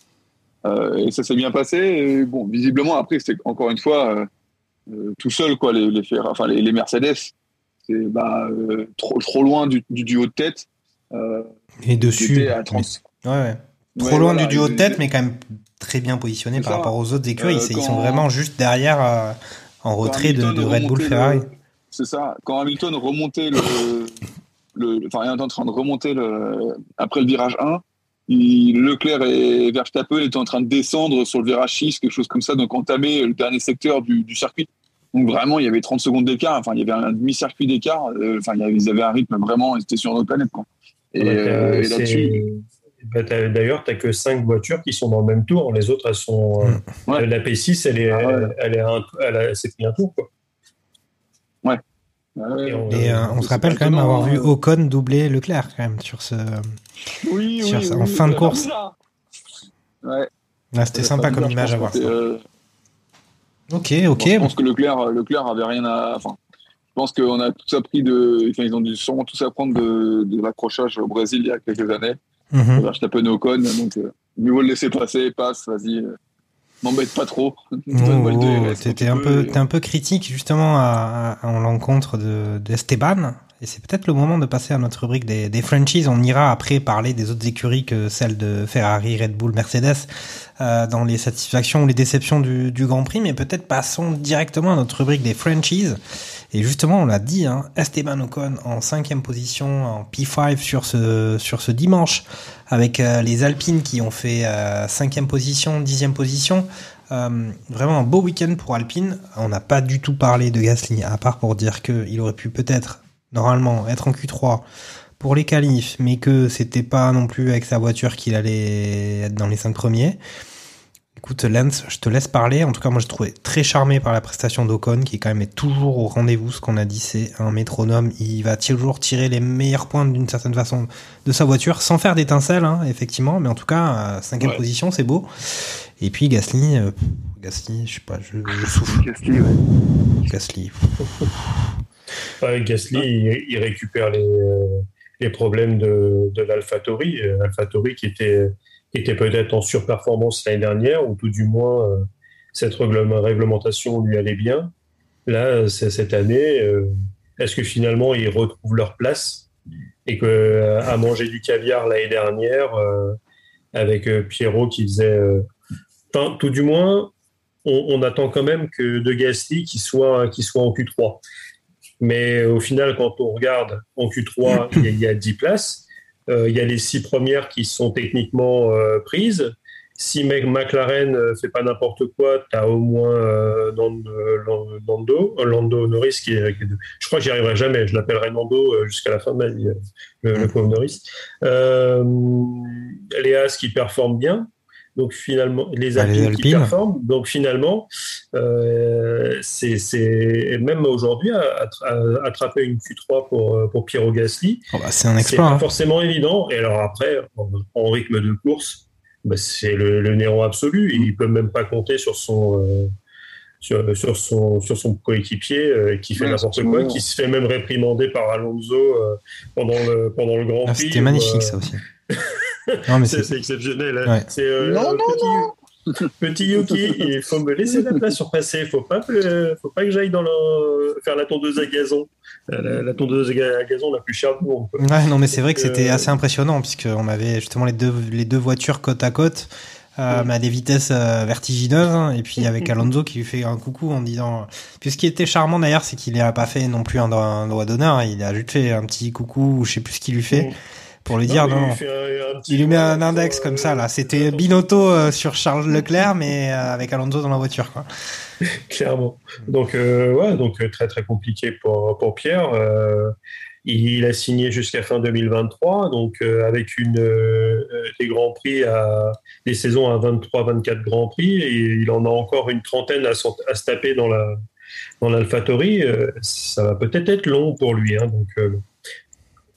Euh, et ça s'est bien passé. Et bon, visiblement, après, c'était encore une fois euh, tout seul, quoi, les, les, Ferra- enfin, les, les Mercedes. C'est bah, euh, trop, trop loin du, du duo de tête. Et dessus. à 30. Ouais, ouais. Trop Ouais, loin voilà, du duo de tête, mais quand même très bien positionné C'est par ça. rapport aux autres écuries. C'est- Ils sont vraiment juste derrière, en retrait de, Red Bull Ferrari. le- C'est ça. Quand Hamilton remontait le, le, enfin, il est en train de remonter le, après le virage 1, il- Leclerc et Verstappen étaient en train de descendre sur le virage 6, quelque chose comme ça, donc entamer le dernier secteur du, du circuit. Donc vraiment, il y avait 30 secondes d'écart. Enfin, il y avait un demi-circuit d'écart. Euh, Enfin, il y avait- ils avaient un rythme vraiment. Ils étaient sur notre planète, quoi. Et, euh, et c'est- là-dessus, bah, D'ailleurs, tu n'as que 5 voitures qui sont dans le même tour. Les autres, elles sont. euh, Ouais. La P6, elle est, Ah ouais. elle est un- elle a- un tour. Quoi. ouais, Et on- Et euh, on se rappelle quand même avoir vu Ocon doubler Leclerc quand même sur ce. oui, sur oui, ça, en oui, fin de euh, course. Ouais. C'était sympa comme image je à voir. euh, Ok, Bon, ok. je pense que Leclerc, Leclerc avait rien à. Enfin, je pense qu'on a tous appris de. Enfin, ils ont dû sûrement tous apprendre de, de l'accrochage au Brésil il y a quelques années. Verstappen et Ocon, donc euh, mieux vaut le laisser passer, passe, vas-y. M'embête pas trop. Oh, T'étais un peu, et- t'es un peu critique justement à, à- en l'encontre de d'Esteban. Et c'est peut-être le moment de passer à notre rubrique des, des franchises. On ira après parler des autres écuries que celles de Ferrari, Red Bull, Mercedes euh, dans les satisfactions ou les déceptions du, du Grand Prix. Mais peut-être passons directement à notre rubrique des franchises. Et justement, on l'a dit, hein, Esteban Ocon en cinquième position en P5 sur ce dimanche, avec euh, les Alpines qui ont fait euh, cinquième position, dixième position. Euh, vraiment un beau week-end pour Alpine. On n'a pas du tout parlé de Gasly, à part pour dire qu'il aurait pu peut-être, normalement, être en Q3 pour les qualifs, mais que c'était pas non plus avec sa voiture qu'il allait être dans les cinq premiers. Écoute, Lance, je te laisse parler. En tout cas, moi, je trouvais très charmé par la prestation d'Ocon, qui quand même est toujours au rendez-vous. Ce qu'on a dit, c'est un métronome. Il va toujours tirer les meilleurs points d'une certaine façon de sa voiture, sans faire d'étincelles, hein, effectivement. Mais en tout cas, euh, cinquième Ouais. position, c'est beau. Et puis Gasly, euh, Gasly, je sais pas, je, je souffle. Gasly, ouais. Gasly. Ouais, Gasly, il, il récupère les, euh, les problèmes de, de l'AlphaTauri. Euh, AlphaTauri qui était, était peut-être en surperformance l'année dernière, ou tout du moins, euh, cette réglementation lui allait bien. Là, cette année, euh, est-ce que finalement ils retrouvent leur place et que euh, à manger du caviar l'année dernière avec Pierrot qui faisait, enfin, tout du moins, on, attend quand même que De Gasly qui soit qui soit en Q3. Mais au final, quand on regarde en Q3, il y y a 10 places. Euh, il y a les six premières qui sont techniquement euh, prises. Si Mc- McLaren ne fait pas n'importe quoi, tu as au moins euh, euh, Lando, euh, Lando Norris qui est. Je crois que j'y arriverai jamais. Je l'appellerai Nando euh, jusqu'à la fin de ma vie, euh, le, le pauvre Norris. Euh, les As qui performent bien. Donc finalement, les Ah, les Alpines, qui performent. Donc finalement, euh, c'est c'est- même aujourd'hui attraper une Q3 pour, euh, pour Piero Gasly, Oh, bah, c'est un c'est exploit. pas hein. forcément évident. Et alors après, en, en rythme de course, bah, c'est le, le Néron absolu. Il peut même pas compter sur son euh, sur, sur son sur son coéquipier euh, qui fait Ouais, n'importe quoi, bon. qui se fait même réprimander par Alonso euh, pendant le pendant le Grand Ah, Prix. C'était magnifique euh, ça aussi. non mais c'est exceptionnel. hein. Ouais. C'est euh, Non, non, petit, petit Yuki, il faut me laisser la place sur passer. Faut pas que, faut pas que j'aille dans le, faire la tondeuse à gazon, la, la- la tondeuse à ga- à gazon la plus chère du monde. Ouais, non, mais c'est vrai que c'était Euh, assez impressionnant puisqu'on avait justement les deux, les deux voitures côte à côte. Euh, mais à des vitesses euh, vertigineuses hein. et puis avec Alonso qui lui fait un coucou en disant puis ce qui était charmant d'ailleurs c'est qu'il n'a pas fait non plus un, droit d'honneur il a juste fait un petit coucou ou je sais plus ce qu'il lui fait. Pour lui dire non, il lui met un index euh, comme ça là c'était attention. Binotto euh, sur Charles Leclerc mais euh, avec Alonso dans la voiture quoi Clairement. Donc, euh, ouais, donc euh, très très compliqué pour, pour Pierre. Euh, il a signé jusqu'à fin 2023, donc euh, avec une, euh, des grands prix à des saisons à 23-24 grands prix, et il en a encore une trentaine à, à se taper dans la dans l'AlphaTauri. Euh, ça va peut-être être long pour lui, hein, donc euh,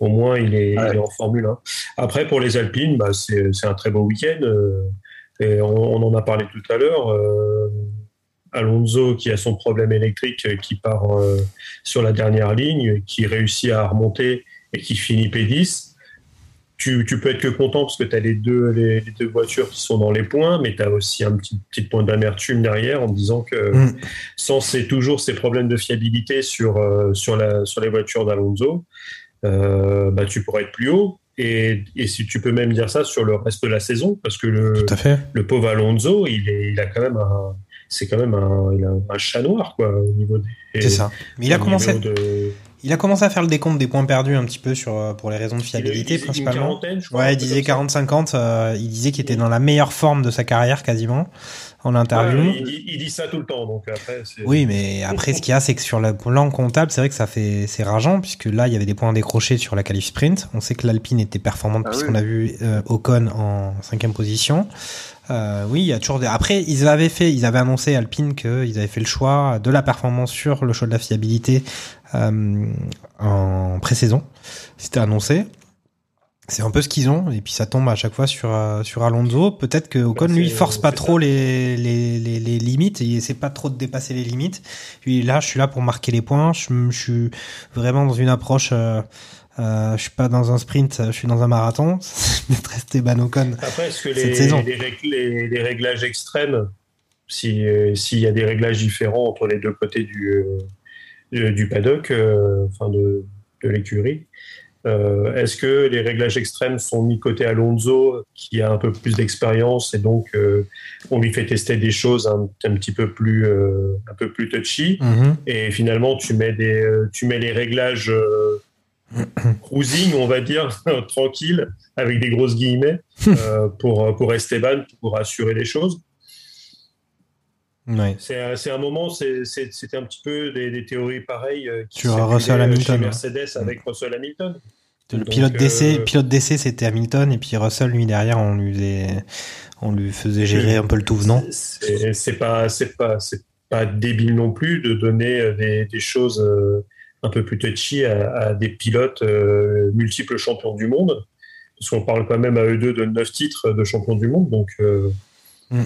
au moins il est, Ouais. il est en Formule 1. Après pour les Alpines, bah, c'est c'est un très beau week-end. euh, et on, on en a parlé tout à l'heure. euh, Alonso qui a son problème électrique euh, qui part euh, sur la dernière ligne, qui réussit à remonter et qui finit P10. Tu, tu peux être que content parce que tu as les deux, les, les deux voitures qui sont dans les points, mais tu as aussi un petit, petit point d'amertume derrière en disant que Mm. sans ces, toujours ces problèmes de fiabilité sur, euh, sur, la, sur les voitures d'Alonso, bah, tu pourrais être plus haut. Et, et si tu peux même dire ça sur le reste de la saison, parce que le, tout à fait le pauvre Alonso, il, est, il a quand même un, c'est quand même un, il a un chat noir quoi au niveau des. c'est ça mais il a commencé de- il a commencé à faire le décompte des points perdus un petit peu sur euh, pour les raisons de il fiabilité principalement quarantaine, je crois, Ouais, il disait comme ça. 40-50. euh, il disait qu'il était dans la meilleure forme de sa carrière quasiment en interview. Ouais, il, dit, il dit ça tout le temps donc après. c'est- Oui, mais après, ce qu'il y a, c'est que sur le plan comptable, c'est vrai que ça fait, c'est rageant, puisque là, il y avait des points décrochés sur la qualif sprint. On sait que l'Alpine était performante, Ah puisqu'on oui. a vu euh, Ocon en cinquième position. Euh, oui, il y a toujours des. Après, ils avaient fait, ils avaient annoncé Alpine qu'ils avaient fait le choix de la performance sur le choix de la fiabilité euh, en pré-saison. C'était annoncé. C'est un peu ce qu'ils ont, et puis ça tombe à chaque fois sur euh, sur Alonso. Peut-être que Ocon Bah, lui force pas trop les, les, les, les limites, et il essaie pas trop de dépasser les limites. Puis là, je suis là pour marquer les points. Je, je suis vraiment dans une approche. Euh, euh, je suis pas dans un sprint, je suis dans un marathon. D'être Esteban Ocon. Après, est-ce que Cette les, saison. les, les- les réglages extrêmes, si, euh, s'il y a des réglages différents entre les deux côtés du, euh, du, du paddock, euh, enfin de, de l'écurie, euh, est-ce que les réglages extrêmes sont mis côté Alonso, qui a un peu plus d'expérience, et donc euh, on lui fait tester des choses un, un petit peu plus, euh, un peu plus touchy, Mhm. et finalement tu mets, des, tu mets les réglages cruising, on va dire, tranquille, avec des grosses guillemets, pour, pour Esteban, pour assurer les choses. Ouais. C'est un- moment, c'était un petit peu des, des théories pareilles euh, qui Sur circulaient, Russell euh, Hamilton, chez ouais. Mercedes avec Russell Hamilton. Le Donc, pilote euh, d'essai, pilote d'essai, c'était Hamilton, et puis Russell, lui derrière, on lui faisait, on lui faisait gérer un peu le tout venant. C'est pas, c'est pas, c'est pas débile non plus de donner euh, des, des choses euh, un peu plus touchy à, à des pilotes euh, multiples champions du monde. Parce qu'on parle quand même à eux deux de neuf titres de champions du monde. Donc, euh, Mm.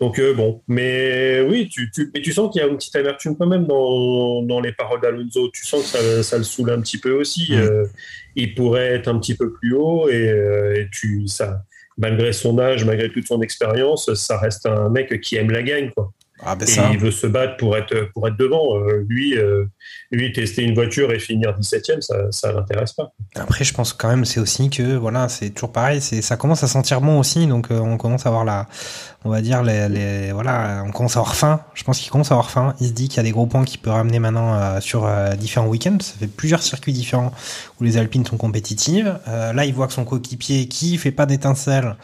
Donc euh, bon. Mais oui, tu, tu, mais tu sens qu'il y a une petite amertume quand même dans, dans les paroles d'Alonso. Tu sens que ça, ça le saoule un petit peu aussi. Mm. Euh, il pourrait être un petit peu plus haut et, euh, et tu, ça, malgré son âge, malgré toute son expérience, ça reste un mec qui aime la gagne. Quoi. Ah, ben et il veut se battre pour être, pour être devant. Euh, lui, euh, lui, tester une voiture et finir 17ème, ça, ça l'intéresse pas. Après, je pense quand même, c'est aussi que voilà, c'est toujours pareil. Ça commence à sentir bon aussi, donc euh, on commence à avoir la, on va dire les, les voilà, on commence à avoir faim. Je pense qu'il commence à avoir faim. Il se dit qu'il y a des gros points qu'il peut ramener maintenant sur différents week-ends. Ça fait plusieurs circuits différents où les Alpines sont compétitives. Là, il voit que son coéquipier qui fait pas d'étincelles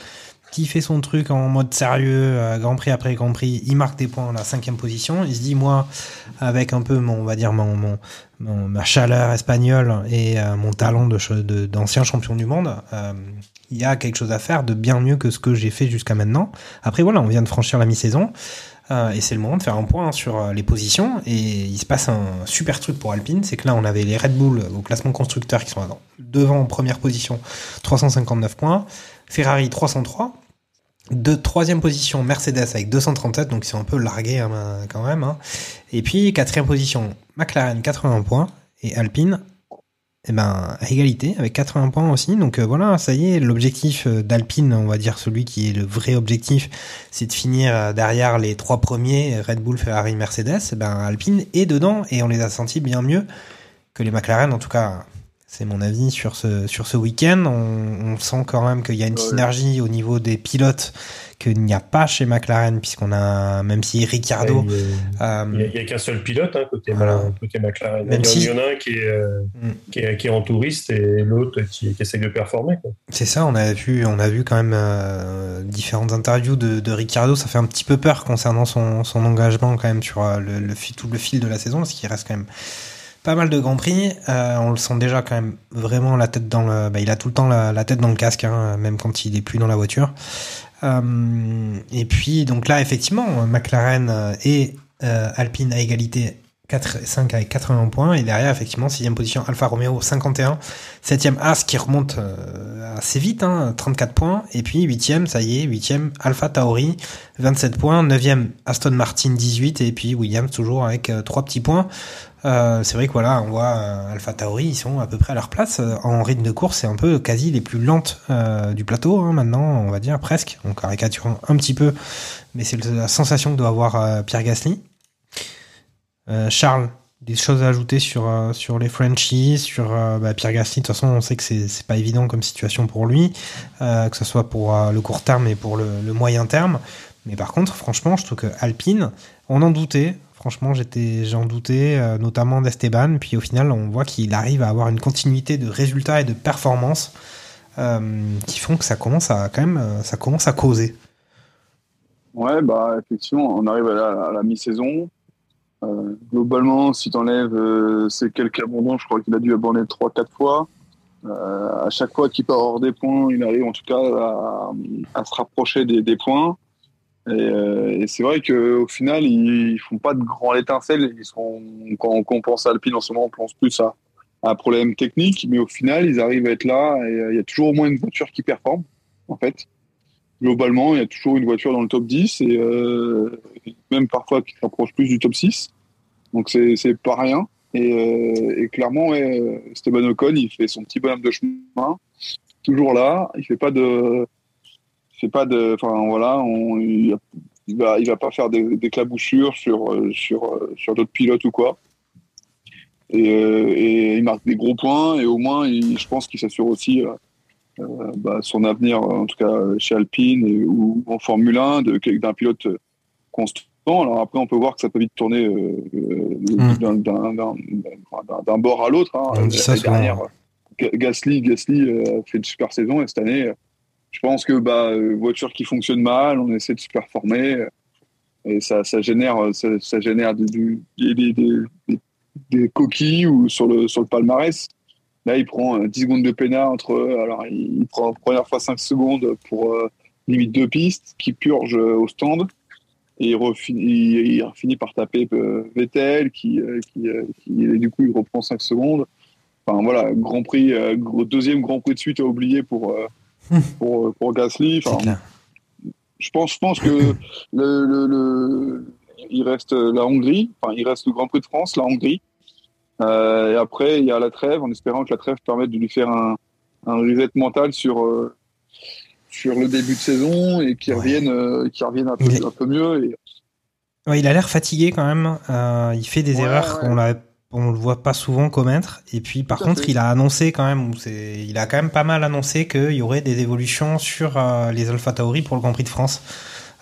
qui fait son truc en mode sérieux, euh, Grand Prix après Grand Prix, il marque des points à la cinquième position. Il se dit, moi, avec un peu, mon, on va dire, mon, mon, ma chaleur espagnole et euh, mon talent de, d'ancien champion du monde, euh, il y a quelque chose à faire de bien mieux que ce que j'ai fait jusqu'à maintenant. Après, voilà, on vient de franchir la mi-saison. et c'est le moment de faire un point sur les positions. Et il se passe un super truc pour Alpine, c'est que là on avait les Red Bull au classement constructeur qui sont devant en première position, 359 points. Ferrari 303. De troisième position, Mercedes avec 237, donc ils sont un peu largués hein, quand même. hein. Et puis quatrième position, McLaren 80 points et Alpine, eh ben à égalité avec 80 points aussi. Donc euh, voilà, ça y est, l'objectif euh, d'Alpine, on va dire celui qui est le vrai objectif, c'est de finir euh, derrière les trois premiers Red Bull, Ferrari, Mercedes. Eh ben Alpine est dedans et on les a sentis bien mieux que les McLaren, en tout cas. C'est mon avis sur ce, sur ce week-end. On, on sent quand même qu'il y a une synergie au niveau des pilotes qu'il n'y a pas chez McLaren, puisqu'on a, même si Ricciardo, Il y a- euh, a, qu'un seul pilote hein, côté, Voilà. côté McLaren. Même il, y en- si- il y en a un qui est, euh, Mm. qui est, qui est en touriste et l'autre qui, qui essaie de performer. C'est ça, on a vu, on a vu quand même euh, différentes interviews de, de Ricciardo. Ça fait un petit peu peur concernant son, son engagement quand même sur euh, le, tout le fil de la saison, parce qu'il reste quand même pas mal de grands prix. Euh, on le sent déjà quand même vraiment la tête dans le, bah, il a tout le temps la, tête dans le casque, hein, même quand il est plus dans la voiture. Euh, et puis donc là effectivement, McLaren euh, et Alpine à égalité 4, 5 avec 80 points. Et derrière effectivement sixième position Alfa Romeo 51 septième As qui remonte euh, assez vite hein, 34 points. Et puis huitième ça y est huitième Alpha Tauri 27 points. Neuvième Aston Martin 18 et puis Williams toujours avec euh, trois petits points. Euh, c'est vrai que voilà on voit euh, Alpha Tauri ils sont à peu près à leur place Euh, en rythme de course. C'est un peu quasi les plus lentes euh, du plateau hein, maintenant on va dire presque. En caricaturant un petit peu. Mais c'est la sensation que doit avoir Pierre Gasly Charles, des choses à ajouter sur, euh, sur les Frenchies, sur euh, bah, Pierre Gasly. De toute façon, on sait que c'est pas évident comme situation pour lui, euh, que ce soit pour euh, le court terme et pour le, le moyen terme. Mais par contre, franchement, je trouve que Alpine, on en doutait. Franchement, j'étais, j'en doutais, euh, notamment d'Esteban. Puis au final, on voit qu'il arrive à avoir une continuité de résultats et de performances euh, qui font que ça commence à quand même, euh, ça commence à causer. Ouais, bah effectivement, on arrive à la mi-saison. Euh, globalement, si tu enlèves ces quelques abandons, je crois qu'il a dû abandonner 3-4 fois. Euh, à chaque fois qu'il part hors des points, il arrive en tout cas à, se rapprocher des, points. Et, euh, et c'est vrai qu'au final, ils, ils font pas de grands étincelles. Ils sont, quand, on pense à Alpine en ce moment, on pense plus à, à un problème technique, mais au final, ils arrivent à être là. Et euh, il y a toujours au moins une voiture qui performe, en fait globalement, il y a toujours une voiture dans le top 10 et euh, même parfois qui s'approche plus du top 6. Donc c'est pas rien. Et, euh, et clairement, ouais, Esteban Ocon, il fait son petit bonhomme de chemin, toujours là. Il fait pas de, fait pas de, enfin voilà, il, il va, pas faire des- d'éclaboussures sur euh, sur sur d'autres pilotes ou quoi. Et, et il marque des gros points et au moins, je pense qu'il s'assure aussi. Euh, euh, bah, son avenir, en tout cas chez Alpine et, ou en Formule 1, de- d'un pilote constant. Alors après, on peut voir que ça peut vite tourner euh, euh, Mm. d'un- bord à l'autre. hein. Dernière, Ga- Gasly, Gasly euh, fait une super saison et cette année, euh, je pense que bah, euh, voiture qui fonctionne mal, on essaie de se performer euh, et ça, ça génère, euh, ça, ça génère des- des coquilles ou sur le, sur le palmarès. Là, il prend euh, 10 secondes de pénal entre. euh, Alors, il, prend la première fois 5 secondes pour euh, limite deux pistes, qui purge euh, au stand. Et il, refini- il, il finit par taper euh, Vettel, qui, euh, qui, euh, qui- et du coup, il reprend 5 secondes. Enfin, voilà, Grand Prix, euh, gros- deuxième Grand Prix de suite à oublier pour, euh, pour, euh, pour Gasly. Enfin, je pense, je pense que le, le, le- il reste la Hongrie, enfin, il reste le Grand Prix de France, la Hongrie. Euh, et après, il y a la trêve, en espérant que la trêve permette de lui faire un, un reset mental sur, euh, sur le début de saison et qu'il Ouais. revienne, euh, revienne un peu, Il est- un peu mieux. Et Ouais, il a l'air fatigué quand même. Euh, il fait des Ouais, erreurs qu'on on le voit pas souvent commettre. Et puis, par contre, fait. il a annoncé quand même, il a quand même pas mal annoncé qu'il y aurait des évolutions sur les Alpha Tauri pour le Grand Prix de France.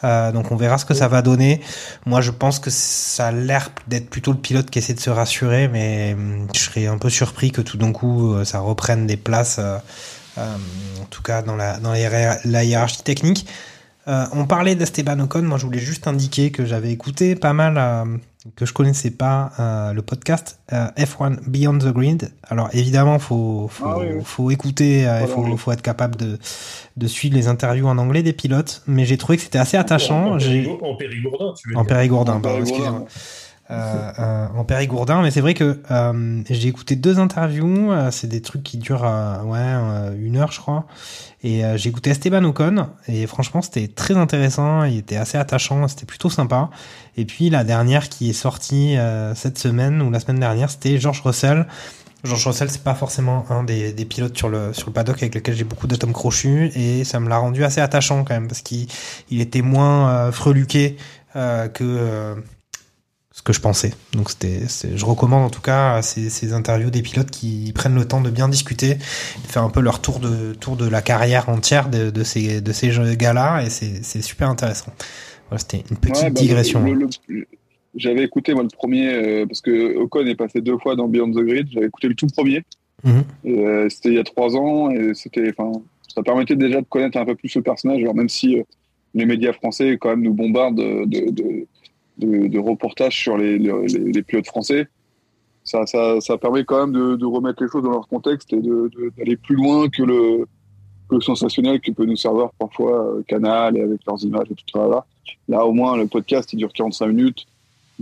Euh, donc, on verra ce que ça va donner. Moi, je pense que ça a l'air d'être plutôt le pilote qui essaie de se rassurer, mais hum, je serais un peu surpris que tout d'un coup, euh, ça reprenne des places, euh, euh, en tout cas dans la, dans la, la hiérarchie technique. On parlait d'Esteban Ocon. Moi, je voulais juste indiquer que j'avais écouté pas mal, euh, que je connaissais pas euh, le podcast euh, F1 Beyond the Grid. Alors, évidemment, faut faut, Ah oui, oui. faut écouter, euh, faut, faut être capable de de suivre les interviews en anglais des pilotes. Mais j'ai trouvé que c'était assez attachant. En, en Périgourdin, tu veux en. Périgourdin, Périgourdin, excusez-moi. Euh, euh, en Périgourdin, mais c'est vrai que euh, j'ai écouté deux interviews, c'est des trucs qui durent ouais une heure je crois, et j'ai écouté Esteban Ocon et franchement c'était très intéressant, il était assez attachant, c'était plutôt sympa. Et puis la dernière qui est sortie cette semaine ou la semaine dernière, c'était George Russell. George Russell, c'est pas forcément un des, des pilotes sur le sur le paddock avec lequel j'ai beaucoup d'atomes crochus et ça me l'a rendu assez attachant quand même parce qu'il il était moins euh, freluqué euh, que euh, ce que je pensais. Donc c'était, je recommande en tout cas ces, ces interviews des pilotes qui prennent le temps de bien discuter, de faire un peu leur tour de tour de la carrière entière de, de ces de ces gars-là et c'est super intéressant. Voilà, c'était une petite Ouais, bah, digression. le- J'avais écouté moi le premier euh, parce que Ocon est passé deux fois dans Beyond the Grid. J'avais écouté le tout premier. Mhm. Euh, c'était il y a trois ans et c'était, enfin, ça permettait déjà de connaître un peu plus le personnage. Alors même si euh, les médias français quand même nous bombardent de, de, de, de- de reportages sur les, les, les- pilotes français, ça, ça, ça permet quand même de, de remettre les choses dans leur contexte et d'aller plus loin que le, que le sensationnel que peut nous servir parfois euh, Canal et avec leurs images et tout ça. Là, là au moins le podcast il dure 45 minutes.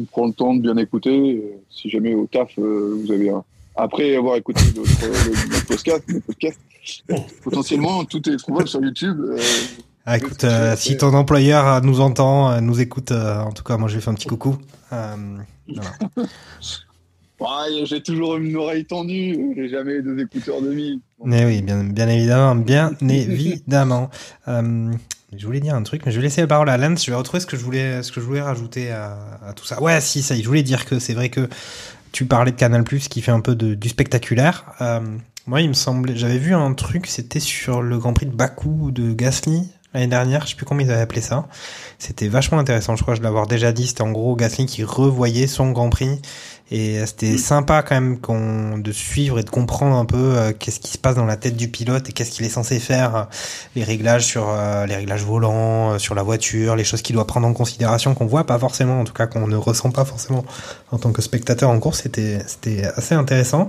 On prend le temps de bien écouter. Euh, Si jamais au taf euh, vous avez un, après avoir écouté notre, le, potentiellement tout est trouvable sur YouTube. Ah, écoute, euh, si ton employeur euh, nous entend, euh, nous écoute, euh, en tout cas moi je lui fais un petit coucou. Euh, voilà. ouais, j'ai toujours une oreille tendue, j'ai jamais deux écouteurs de mille. Mais oui, bien, bien évidemment, bien évidemment. Je voulais dire un truc, mais je vais laisser la parole à Lance. Je vais retrouver ce que je voulais, ce que je voulais rajouter à, à tout ça. Ouais, si, ça y est, je voulais dire que c'est vrai que tu parlais de Canal Plus qui fait un peu de, du spectaculaire. Moi, il me semblait, j'avais vu un truc, c'était sur le Grand Prix de Bakou de Gasly l'année dernière. Je sais plus comment ils avaient appelé ça. C'était vachement intéressant. Je crois je l'avoir déjà dit. C'était en gros Gasly qui revoyait son Grand Prix. Et c'était sympa quand même qu'on, de suivre et de comprendre un peu euh, qu'est-ce qui se passe dans la tête du pilote et qu'est-ce qu'il est censé faire, euh, les réglages sur euh, les réglages volants, euh, sur la voiture, les choses qu'il doit prendre en considération qu'on voit pas forcément, en tout cas qu'on ne ressent pas forcément en tant que spectateur en course. C'était c'était assez intéressant.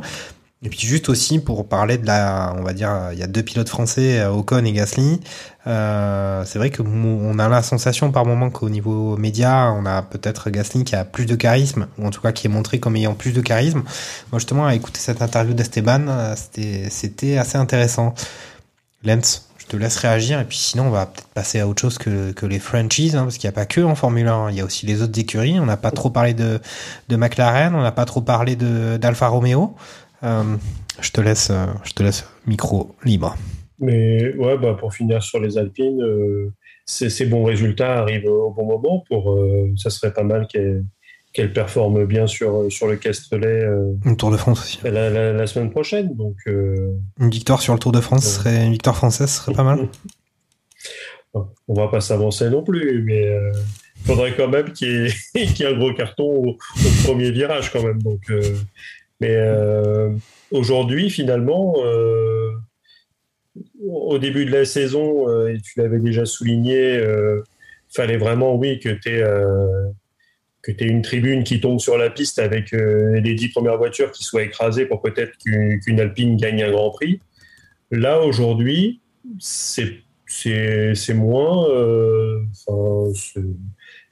Et puis juste aussi pour parler de la, on va dire, il y a deux pilotes français, euh, Ocon et Gasly. Euh, c'est vrai que on a la sensation par moment qu'au niveau média, on a peut-être Gasly qui a plus de charisme, ou en tout cas qui est montré comme ayant plus de charisme. Moi justement, à écouter cette interview d'Esteban, euh, c'était c'était assez intéressant. Lens, je te laisse réagir et puis sinon on va peut-être passer à autre chose que, que les franchises, hein, parce qu'il n'y a pas que en Formule 1, il y a aussi les autres écuries. On n'a pas trop parlé de, de McLaren, on n'a pas trop parlé d'Alfa Romeo. Euh, je te laisse, euh, je te laisse micro libre. Mais ouais, bah, pour finir sur les Alpines, euh, ces, ces bons résultats arrivent au bon moment. Pour, euh, ça serait pas mal qu'elles qu'elles performent bien sur, sur le Castellet euh, Une Tour de France aussi. la, la- la semaine prochaine. Donc, Une victoire sur le Tour de France serait une victoire française serait pas mal. on va pas s'avancer non plus, mais il faudrait quand même qu'il y, ait- qu'il y ait un gros carton au, au premier virage quand même. Donc, mais euh, aujourd'hui, finalement, euh, au début de la saison, euh, et tu l'avais déjà souligné, euh, fallait vraiment, oui, que tu aies, une tribune qui tombe sur la piste avec les dix premières voitures qui soient écrasées pour peut-être qu'une Alpine gagne un Grand Prix. Là, aujourd'hui, c'est moins. euh,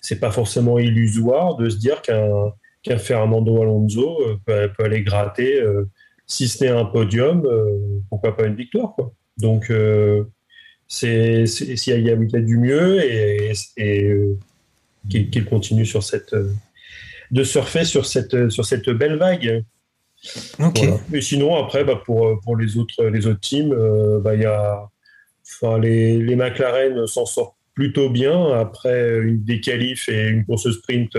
c'est pas forcément illusoire de se dire qu'un qu'un Fernando Alonso euh, peut, peut aller gratter, euh, si ce n'est un podium, euh, pourquoi pas une victoire. Quoi. Donc, c'est s'il y, a- y du mieux et, et qu'il continue sur cette. de surfer sur cette, sur cette belle vague. Ok. Voilà. Mais sinon, après, bah, pour, pour les, autres, les autres teams, euh, bah, il y a, enfin, les, les McLaren s'en sortent plutôt bien après une des qualifs et une course sprint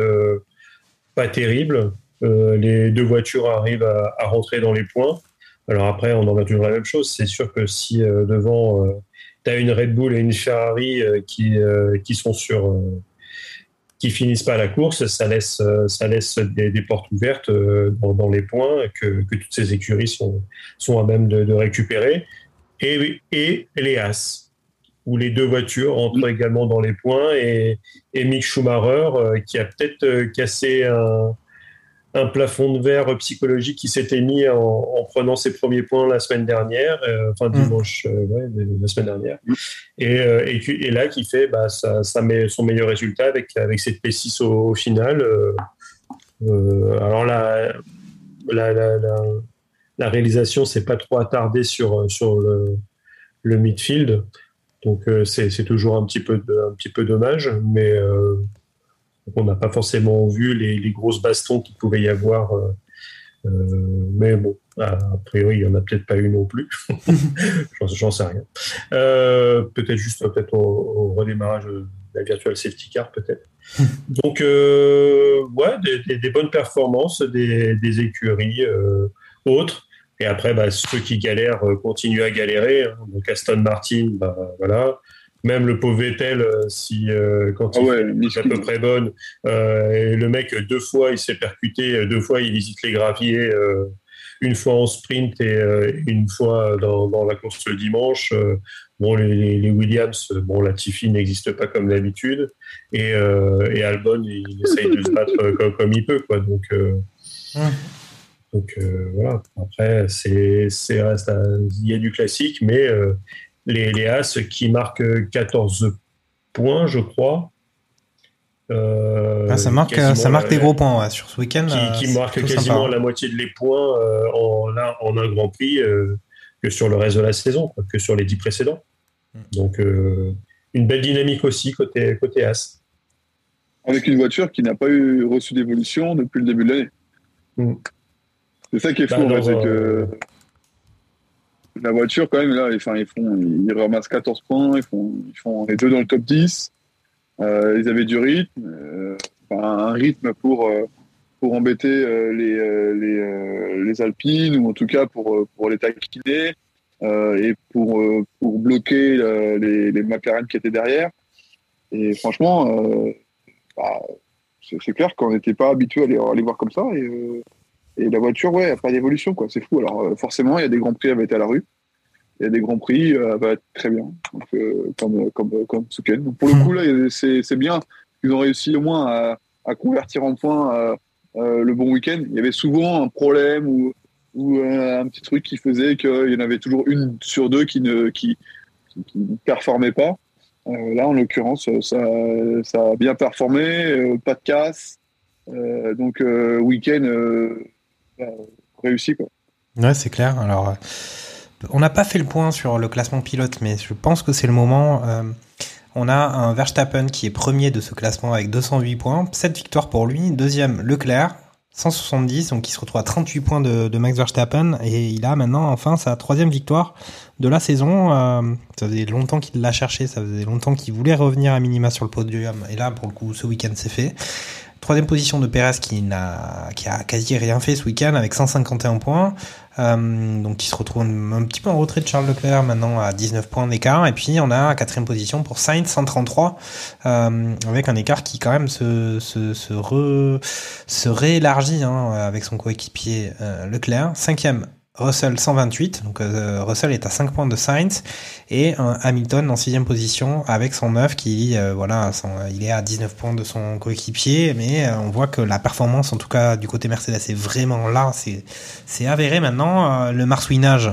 pas terrible. les deux voitures arrivent à, rentrer dans les points. Alors après, on en a toujours la même chose. C'est sûr que si devant tu as une Red Bull et une Ferrari qui, qui qui finissent pas la course, ça laisse, ça laisse des, portes ouvertes euh, dans, les points que, toutes ces écuries sont, sont à même de, récupérer. Et, et les As, où les deux voitures entrent également dans les points, et, et Mick Schumacher, euh, qui a peut-être euh, cassé un, un plafond de verre psychologique qui s'était mis en, prenant ses premiers points la semaine dernière, euh, enfin mm. dimanche, ouais, la semaine dernière, mm. et, et, et, là qui fait bah, ça, ça, met son meilleur résultat avec, avec cette P6 au, final. alors la, la, la, la, réalisation s'est pas trop attardée sur, sur le, le midfield, donc c'est toujours un petit peu, un petit peu dommage, mais on n'a pas forcément vu les, grosses bastons qu'il pouvait y avoir. Euh, euh, mais bon, a priori, il n'y en a peut-être pas eu non plus. J'en sais rien. Euh, peut-être juste peut-être au, redémarrage de la Virtual Safety Car, peut-être. Donc, ouais, des, bonnes performances des, écuries autres. Et après, bah, ceux qui galèrent continuent à galérer. Hein. Donc Aston Martin, bah, voilà même le pauvre Vettel, euh, si euh, quand ah il est à peu près bonne, euh, et le mec deux fois il s'est percuté, deux fois il visite les graviers, une fois en sprint et une fois dans, la course le dimanche. bon, les, Williams, bon, la Tiffy n'existe pas comme d'habitude, et, Albon il, essaye de se battre comme, il peut, quoi. Donc Donc voilà. Après, c'est, reste, il y a du classique, mais les, As qui marquent 14 points, je crois. Euh, ah, ça marque, ça marque des gros points sur ce week-end. Qui, qui marque quasiment la moitié de les points euh, en, en, un Grand Prix euh, que sur le reste de la saison, que sur les dix précédents. Hmm. Donc une belle dynamique aussi côté, côté As. Avec une voiture qui n'a pas eu reçu d'évolution depuis le début de l'année. Hmm. C'est ça qui est bah, fou, c'est que la voiture, quand même, là, enfin, ils, font, ils ramassent 14 points, ils font, ils font les deux dans le top 10. Euh, ils avaient du rythme, euh, un rythme pour, euh, pour embêter les, les, les, Alpines, ou en tout cas pour, pour les taquiner, et pour, pour bloquer les, les McLaren qui étaient derrière. Et franchement, bah, c'est clair qu'on n'était pas habitué à les, à les, voir comme ça. Et, et la voiture, ouais, a pas d'évolution, quoi. C'est fou. Alors, euh, forcément, il y a des grands prix, elle va être à la rue. Il y a des grands prix, euh, elle va être très bien. Donc, euh, comme, comme, comme Donc, pour le coup, là, c'est bien. Ils ont réussi au moins à, à convertir en point le bon week-end. Il y avait souvent un problème ou, ou un petit truc qui faisait qu'il y en avait toujours une sur deux qui ne, qui, qui ne performait pas. là, en l'occurrence, ça, ça a bien performé, pas de casse. donc, week-end réussi. Quoi. Ouais, c'est clair. Alors, euh, on n'a pas fait le point sur le classement pilote, mais je pense que c'est le moment. Euh, on a un Verstappen qui est premier de ce classement avec 208 points, 7 victoires pour lui. Deuxième, Leclerc, 170, donc il se retrouve à 38 points de, Max Verstappen et il a maintenant enfin sa troisième victoire de la saison. Euh, ça faisait longtemps qu'il l'a cherché, ça faisait longtemps qu'il voulait revenir à minima sur le podium et là pour le coup ce week-end c'est fait. Troisième position de Perez qui a quasi rien fait ce week-end avec 151 points. Euh, donc qui se retrouve un petit peu en retrait de Charles Leclerc maintenant à 19 points d'écart. Et puis on a quatrième position pour Sainz 133 euh, avec un écart qui quand même se réélargit hein, avec son coéquipier euh, Leclerc. Cinquième Russell 128, donc euh, Russell est à 5 points de Sainz et Hamilton en sixième position avec son 9 qui euh, voilà il est à 19 points de son coéquipier mais euh, on voit que la performance en tout cas du côté Mercedes est vraiment là. C'est c'est avéré maintenant le marsouinage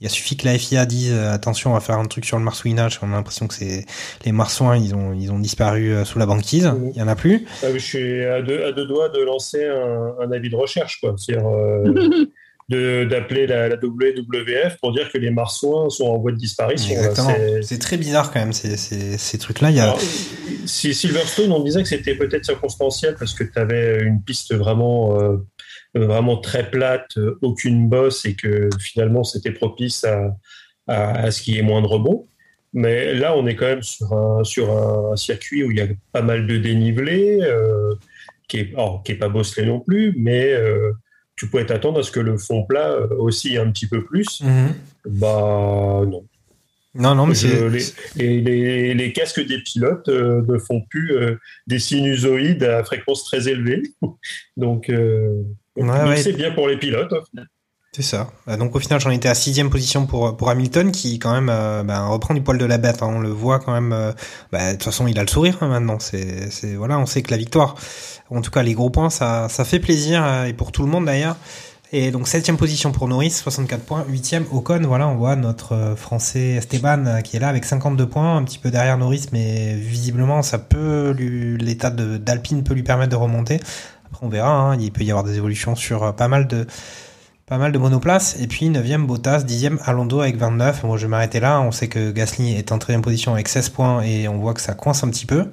il a suffi que la FIA dise attention on va faire un truc sur le marsouinage on a l'impression que c'est les marsouins ils ont ils ont disparu sous la banquise. Il y en a plus. Ah je suis à deux, à deux doigts de lancer un, un avis de recherche quoi d'appeler la, la, WWF pour dire que les marsouins sont en voie de disparition. C'est très bizarre quand même ces, ces, ces trucs-là. A... si Silverstone, on disait que c'était peut-être circonstanciel parce que tu avais une piste vraiment, euh, vraiment très plate, aucune bosse et que finalement c'était propice à, à, à, ce qui est moins de rebond. Mais là, on est quand même sur un, sur un circuit où il y a pas mal de dénivelé, euh, qui est, oh, pas bosselé non plus, mais euh, tu pourrais t'attendre à ce que le fond plat euh, aussi un petit peu plus. Mhm. Bah non. Non, non, mais Je- les, les, les- les casques des pilotes euh, ne font plus euh, des sinusoïdes à fréquence très élevée. Donc, euh, Ouais, donc ouais. c'est bien pour les pilotes. C'est ça. Euh, Donc au final, j'en étais à sixième position pour pour Hamilton, qui quand même euh, ben, reprend du poil de la bête. hein. On le voit quand même. euh, bah, de toute façon, il a le sourire hein, maintenant. C'est c'est voilà, on sait que la victoire, en tout cas les gros points, ça ça fait plaisir et pour tout le monde d'ailleurs. Et donc septième position pour Norris, 64 points. Huitième Ocon, voilà, on voit notre Français Esteban qui est là avec 52 points, un petit peu derrière Norris, mais visiblement ça peut l'état d'Alpine peut lui permettre de remonter. Après on verra, hein, il peut y avoir des évolutions sur pas mal de pas mal de monoplaces. Et puis 9e Bottas, 10e Alonso avec 29. Bon, je vais m'arrêter là. On sait que Gasly est en 13e position avec 16 points et on voit que ça coince un petit peu.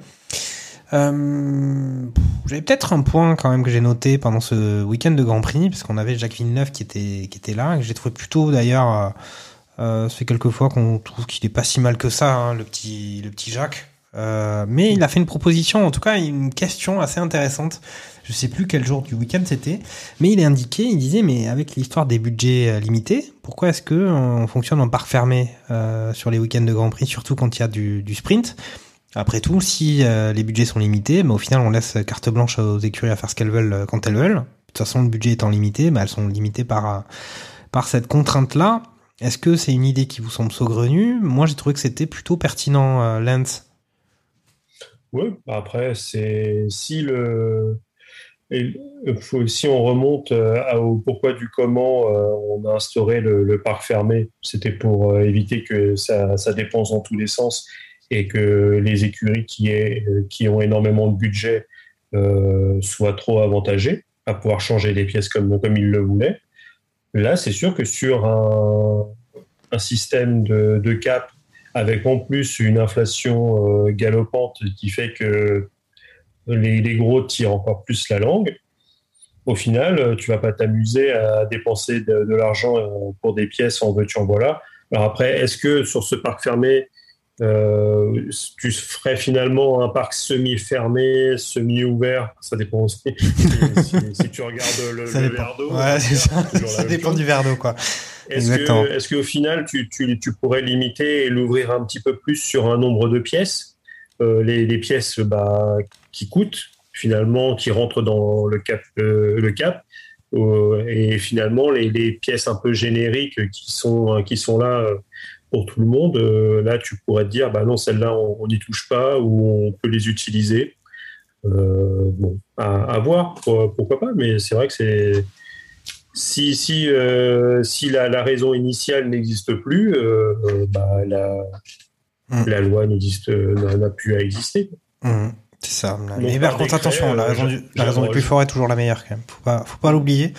Euh, J'avais peut-être un point quand même que j'ai noté pendant ce week-end de Grand Prix, parce qu'on avait Jacques Villeneuve qui était, qui était là, que j'ai trouvé plutôt d'ailleurs, euh, euh, ça fait quelques fois qu'on trouve qu'il est pas si mal que ça, hein, le petit, le petit Jacques. Euh, mais il a fait une proposition, en tout cas une question assez intéressante. Je sais plus quel jour du week-end c'était, mais il est indiqué, il disait, mais avec l'histoire des budgets euh, limités, pourquoi est-ce que on fonctionne en parc fermé euh, sur les week-ends de Grand Prix, surtout quand il y a du, sprint? Après tout, si euh, les budgets sont limités, mais au final, on laisse carte blanche aux écuries à faire ce qu'elles veulent quand elles veulent. De toute façon, le budget étant limité, bah, elles sont limitées par par cette contrainte-là. Est-ce que c'est une idée qui vous semble saugrenue? Moi, j'ai trouvé que c'était plutôt pertinent, euh, Lance. Ouais, bah après, c'est si le euh, si on remonte euh, au pourquoi du comment euh, on a instauré le, parc fermé, c'était pour éviter que ça, dépense dans tous les sens et que les écuries qui, ont énormément de budget soient trop avantagées à pouvoir changer les pièces comme, ils le voulaient. Là, c'est sûr que sur un, système de, cap avec en plus une inflation galopante qui fait que les, les gros tirent encore plus la langue, au final, euh, tu vas pas t'amuser à dépenser de, de l'argent euh, pour des pièces en veux-tu en voilà. Alors après, est-ce que sur ce parc fermé, euh, tu ferais finalement un parc semi-fermé, semi-ouvert? Ça dépend aussi. si, si tu regardes le, le verre d'eau, Ouais, c'est ça. Ça dépend chose. du verre d'eau, quoi. Est-ce que, est-ce qu'au final, tu, tu, tu pourrais limiter et l'ouvrir un petit peu plus sur un nombre de pièces? Les, les pièces bah, qui coûtent, finalement, qui rentrent dans le cap, euh, le cap euh, et finalement, les, pièces un peu génériques qui sont, qui sont là euh, pour tout le monde, euh, là, tu pourrais te dire, bah non, celles-là, on n'y touche pas ou on peut les utiliser. Euh, bon, à, voir, pour- pourquoi pas, mais c'est vrai que c'est si, si, euh, si la, la raison initiale n'existe plus, euh, euh, bah, la, Mm. la loi n'existe, n'a n'a plus à exister. Mhm, c'est ça. Mais par par contre, décret, attention, la euh, raison, j'a- du, la raison du plus fort est toujours la meilleure, quand même. Faut pas, faut pas l'oublier.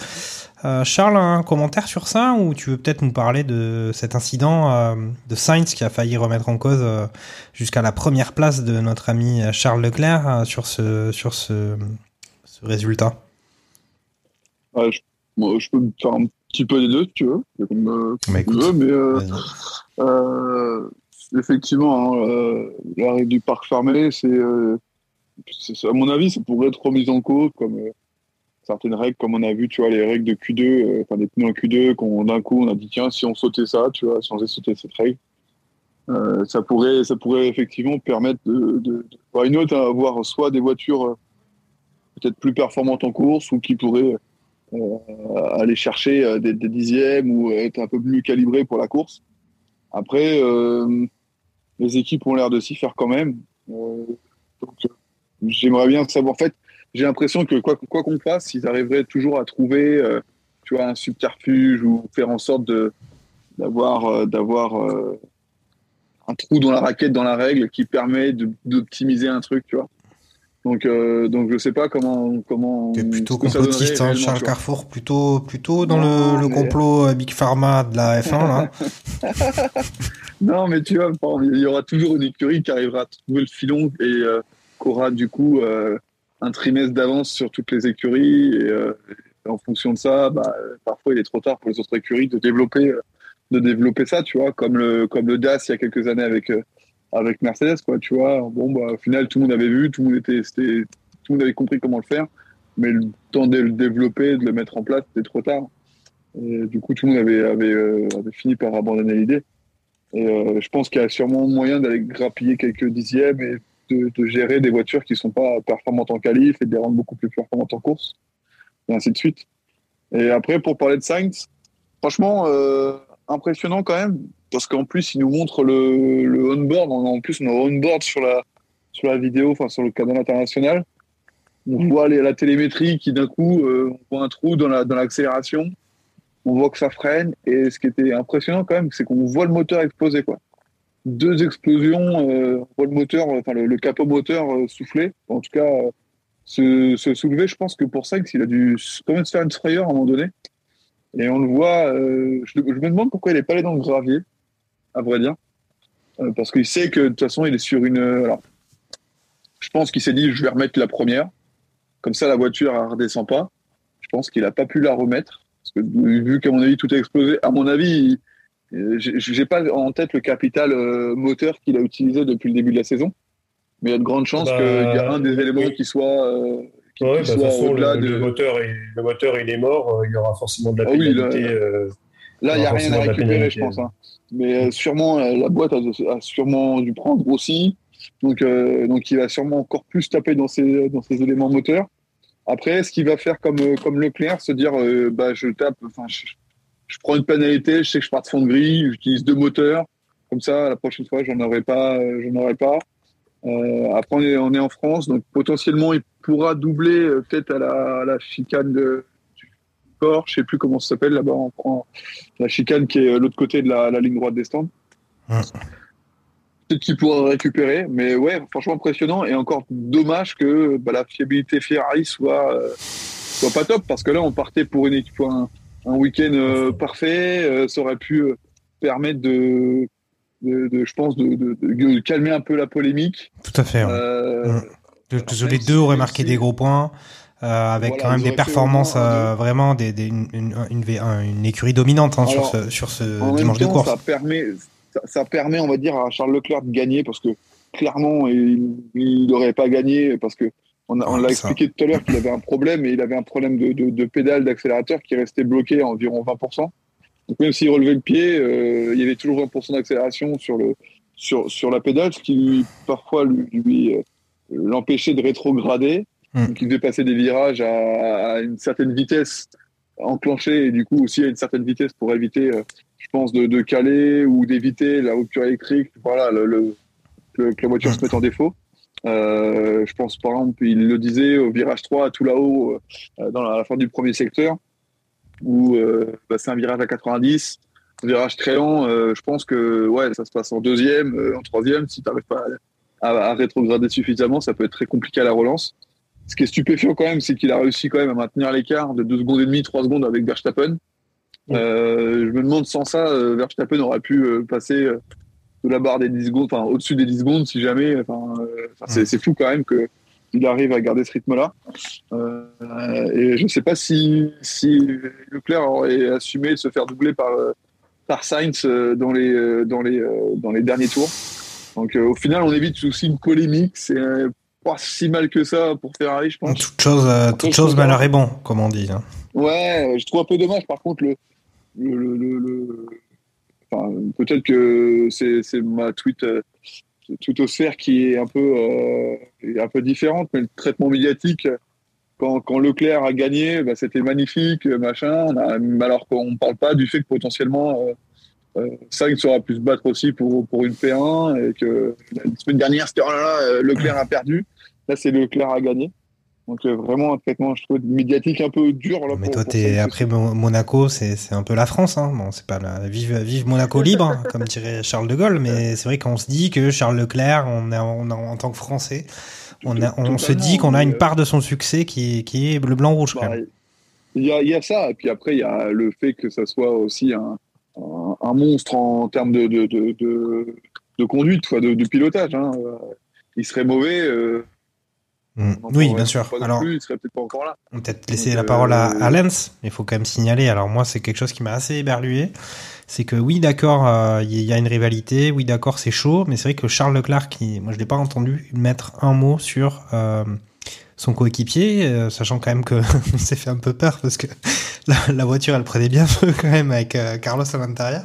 Euh, Charles, un commentaire sur ça ou tu veux peut-être nous parler de cet incident euh, de Sainz qui a failli remettre en cause euh, jusqu'à la première place de notre ami Charles Leclerc euh, sur ce sur ce, ce résultat? Ouais, je, moi, je peux me faire un petit peu des deux, si tu veux. Comme, euh, Bah, tu veux, mais euh, euh, effectivement, hein, euh, la règle du parc fermé, c'est, euh, c'est- à mon avis, ça pourrait être remis en cause comme euh, certaines règles, comme on a vu, tu vois, les règles de Q2, euh, enfin des pneus en Q2, qu'on d'un coup on a dit tiens, si on sautait ça, tu vois, si on faisait sauter cette règle, ça pourrait, ça pourrait effectivement permettre de, voir une autre, hein, avoir soit des voitures peut-être plus performantes en course ou qui pourraient aller chercher des, dixièmes ou être un peu mieux calibrées pour la course. Après, les équipes ont l'air de s'y faire quand même. Euh, j'aimerais bien savoir. En fait, j'ai l'impression que quoi qu'on fasse, ils arriveraient toujours à trouver, euh, tu vois, un subterfuge ou faire en sorte de d'avoir euh, d'avoir un trou dans la raquette dans la règle qui permet d'optimiser un truc, tu vois. Donc euh, donc je sais pas comment comment T'es plutôt complotiste, hein, Charles. Carrefour, plutôt plutôt dans Non, le, complot euh, Big Pharma de la F1 là. Non, mais tu vois, il y aura toujours une écurie qui arrivera à trouver le filon et euh, qui aura du coup euh, un trimestre d'avance sur toutes les écuries. Et, euh, et en fonction de ça, bah, parfois il est trop tard pour les autres écuries de développer, euh, de développer ça, tu vois, comme le, comme le DAS il y a quelques années avec, euh, avec Mercedes, quoi, tu vois. Bon, bah, au final, tout le monde avait vu, tout le monde était, tout le monde avait compris comment le faire, mais le temps de le développer, de le mettre en place, c'était trop tard. Du coup, tout le monde avait, euh, fini par abandonner l'idée. Et euh, je pense qu'il y a sûrement moyen d'aller grappiller quelques dixièmes et de, gérer des voitures qui sont pas performantes en qualif et de les rendre beaucoup plus performantes en course, et ainsi de suite. Et après, pour parler de Sainz, franchement, euh, impressionnant quand même, parce qu'en plus, il nous montre le, le on-board. En plus, on a on-board sur la, sur la vidéo, enfin sur le canal international. On voit la télémétrie qui, d'un coup, euh, on voit un trou dans l'accélération. La, dans on voit que ça freine. Et ce qui était impressionnant quand même, c'est qu'on voit le moteur exploser. Quoi. Deux explosions, euh, on voit le moteur, enfin le, le capot moteur euh, souffler. En tout cas, euh, se, se, soulever. Je pense que pour ça, il a dû quand même se faire une frayeur à un moment donné. Et on le voit, euh, je, je, me demande pourquoi il n'est pas allé dans le gravier, à vrai dire. Euh, parce qu'il sait que de toute façon, il est sur une. Alors, je pense qu'il s'est dit, je vais remettre la première. Comme ça, la voiture ne redescend pas. Je pense qu'il n'a pas pu la remettre. Parce que vu qu'à mon avis, tout a explosé, à mon avis, j'ai pas en tête le capital euh, moteur qu'il a utilisé depuis le début de la saison. Mais il y a de grandes chances bah, qu'il y a un des éléments oui. qui soit. Euh, qui, ouais, qui bah, soit façon, le, de... le, moteur est, le moteur il est mort, il y aura forcément de la Ah pénalité. là, euh, Là, il n'y a rien à récupérer, je pense. hein. Mais euh, sûrement, euh, la boîte a, sûrement dû prendre aussi. Donc, euh, donc, il va sûrement encore plus taper dans ces, dans éléments moteurs. Après, ce qu'il va faire comme, comme Leclerc, se dire bah, je tape, enfin, je, prends une pénalité, je sais que je pars de fond de grille, j'utilise deux moteurs. Comme ça, la prochaine fois, j'en aurai pas. aurai pas. Après, on est, en France, donc potentiellement, il pourra doubler peut-être à la, à la chicane de, corps. Je sais plus comment ça s'appelle là-bas. On prend la chicane qui est euh, l'autre côté de la, la ligne droite des stands. Ouais. Peut-être qu'il pourra récupérer, mais ouais, franchement impressionnant et encore dommage que bah, la fiabilité Ferrari soit euh, soit pas top parce que là on partait pour une équipe un, un week-end euh, parfait, euh, ça aurait pu permettre de, de, de, je pense de, calmer un peu la polémique. Tout à fait. Ouais. Que, que les deux auraient marqué des gros points. Euh, avec Voilà, quand même des performances euh, vraiment des, des, une, une, une, une écurie dominante hein, sur ce sur ce dimanche de course. ça permet, ça, ça permet, on va dire, à Charles Leclerc de gagner parce que clairement, il n'aurait pas gagné parce que on, a- on l'a expliqué tout à l'heure qu'il avait un problème et il avait un problème de, de, de pédale d'accélérateur qui restait bloqué à environ 20%. Donc même s'il relevait le pied, euh, il y avait toujours 20% d'accélération sur le sur sur la pédale, ce qui lui parfois lui, lui, euh, l'empêchait de rétrograder. Mm. Donc il devait passer des virages à, à une certaine vitesse enclenchée et du coup aussi à une certaine vitesse pour éviter, euh, je pense, de, de caler ou d'éviter la rupture électrique. Voilà, le, le- que, que la voiture Mm. se mette en défaut. Euh, je pense par exemple, il le disait au virage 3 tout là-haut, euh, dans la, à la fin du premier secteur, où euh, bah, c'est un virage à 90, un virage très lent. je pense que ouais, ça se passe en deuxième, en troisième. Si tu n'arrives pas à, à- à rétrograder suffisamment, ça peut être très compliqué à la relance. Ce qui est stupéfiant quand même, c'est qu'il a réussi quand même à maintenir l'écart de 2 secondes et demie, 3 secondes avec Verstappen. Euh, je me demande sans ça, euh, Verstappen aurait pu euh, passer de la barre des 10 secondes, enfin au-dessus des 10 secondes si jamais. Enfin, c'est, fou quand même que il arrive à garder ce rythme-là. Euh, et je ne sais pas si, si Leclerc aurait assumé de se faire doubler par, par Sainz dans les, dans, les, dans les derniers tours. Donc euh, au final, on évite aussi une polémique. C'est pas si mal que ça pour Ferrari, je pense. Toute chose, euh, toute chose malheur est bon, comme on dit. hein. Ouais, je trouve un peu dommage. Par contre, le, le, le, enfin, peut-être que c'est, c'est ma tweet, euh, twittosphère qui est un peu, euh, un peu différente, mais le traitement médiatique, quand, quand Leclerc a gagné, bah, c'était magnifique, machin. Alors qu'on ne parle pas du fait que potentiellement euh, Sainz sera plus se battre aussi pour, pour une P1 et que la semaine dernière, c'était oh là là, euh, Leclerc a perdu. Là, c'est Leclerc a gagné. Donc euh, vraiment un traitement, je trouve, médiatique un peu dur. Là, Mais pour- toi, pour t'es Sainz après Mo- Monaco, c'est un peu la France. Hein. Bon, c'est pas la vive vive Monaco libre, hein, comme dirait Charles de Gaulle. Mais c'est vrai qu'on se dit que Charles Leclerc, on a, on a en tant que Français, on, a, on se dit qu'on a une part de son succès qui est, qui est bleu blanc rouge. Quand Bah, même. il, y a, il y a ça, et puis après, il y a le fait que ça soit aussi un, un, un monstre en termes de, de, de, de, de conduite, quoi, de, de pilotage. Hein. Euh, Il serait mauvais. euh, Mm. Oui, bien sûr. Alors, plus, il serait peut-être pas encore là. on va peut-être laisser Donc, la parole à, euh, à Lens, mais il faut quand même signaler. Alors moi, c'est quelque chose qui m'a assez éberlué. C'est que oui, d'accord, euh, il y a une rivalité. Oui, d'accord, c'est chaud. Mais c'est vrai que Charles Leclerc, qui, moi, je l'ai pas entendu mettre un mot sur euh, son coéquipier, euh, sachant quand même que on s'est fait un peu peur parce que la, la voiture, elle prenait bien feu quand même avec euh, Carlos à l'intérieur.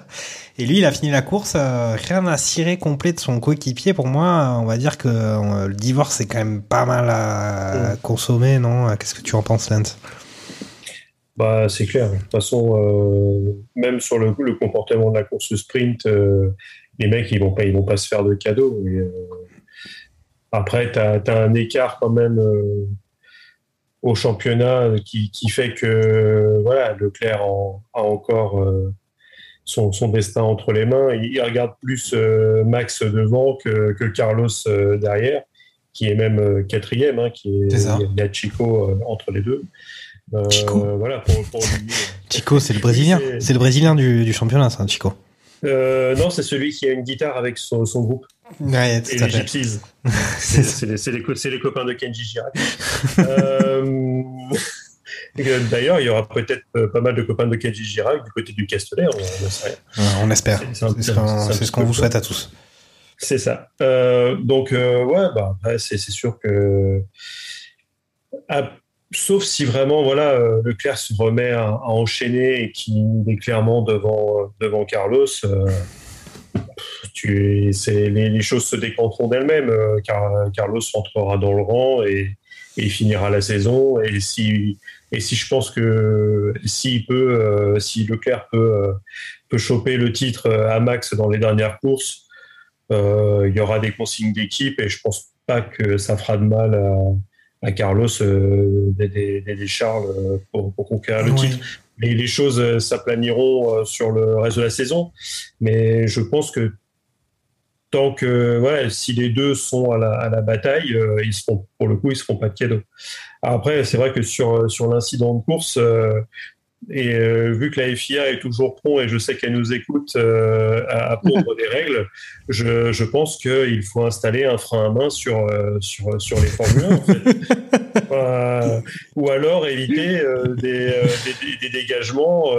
Et lui, il a fini la course, euh, rien à cirer complet de son coéquipier. Pour moi, on va dire que le divorce c'est quand même pas mal à consommer, non? Qu'est-ce que tu en penses, Lance? Bah, c'est clair. De toute façon, euh, même sur le, le comportement de la course sprint, euh, les mecs, ils vont pas, ils vont pas se faire de cadeaux. Euh, après, tu as, un écart quand même euh, au championnat qui, qui fait que voilà, Leclerc en- a encore euh, son, son destin entre les mains. Il, il regarde plus euh, Max devant que, que Carlos derrière, qui est même quatrième. Hein, qui est. Il y a Chico entre les deux. Chico. Voilà, pour, pour lui, Chico, c'est le Brésilien. C'est- le Brésilien du, du championnat, ça, Chico. Euh, non, c'est celui qui a une guitare avec son, son groupe. Ouais, Et les. Gypsies. C'est les, c'est les co- c'est les copains de Kenji Girac. Euh, que D'ailleurs, il y aura peut-être euh, pas mal de copains de Kenji Girac du côté du Castellet, on ne sait rien. Ouais, on espère. C'est ce qu'on vous souhaite à tous. C'est ça. Euh, donc, euh, ouais, bah, c'est sûr que. Ah, sauf si vraiment, voilà, euh, Leclerc se remet à, à enchaîner et qu'il est clairement devant, devant Carlos, euh, tu, les, les choses se décanteront d'elles-mêmes. euh, car Carlos rentrera dans le rang et, finira la saison. Et si, et si je pense que s'il peut, euh, si Leclerc peut, euh, peut choper le titre à Max dans les dernières courses, euh, il y aura des consignes d'équipe et je pense pas que ça fera de mal à, à Carlos d'aider d'aider Charles pour, pour conquérir le Oui. titre. Les, les choses s'aplaniront sur le reste de la saison, mais je pense que tant que voilà, si les deux sont à la, à la bataille, euh, ils seront pour le coup ils seront pas de cadeau. Après, c'est vrai que sur sur l'incident de course. euh, et euh, vu que la FIA est toujours prompt et je sais qu'elle nous écoute euh, à, à pondre des règles, je, je pense qu'il faut installer un frein à main sur, euh, sur, sur les Formule 1. En fait. Euh, ou alors éviter des, des, des dégagements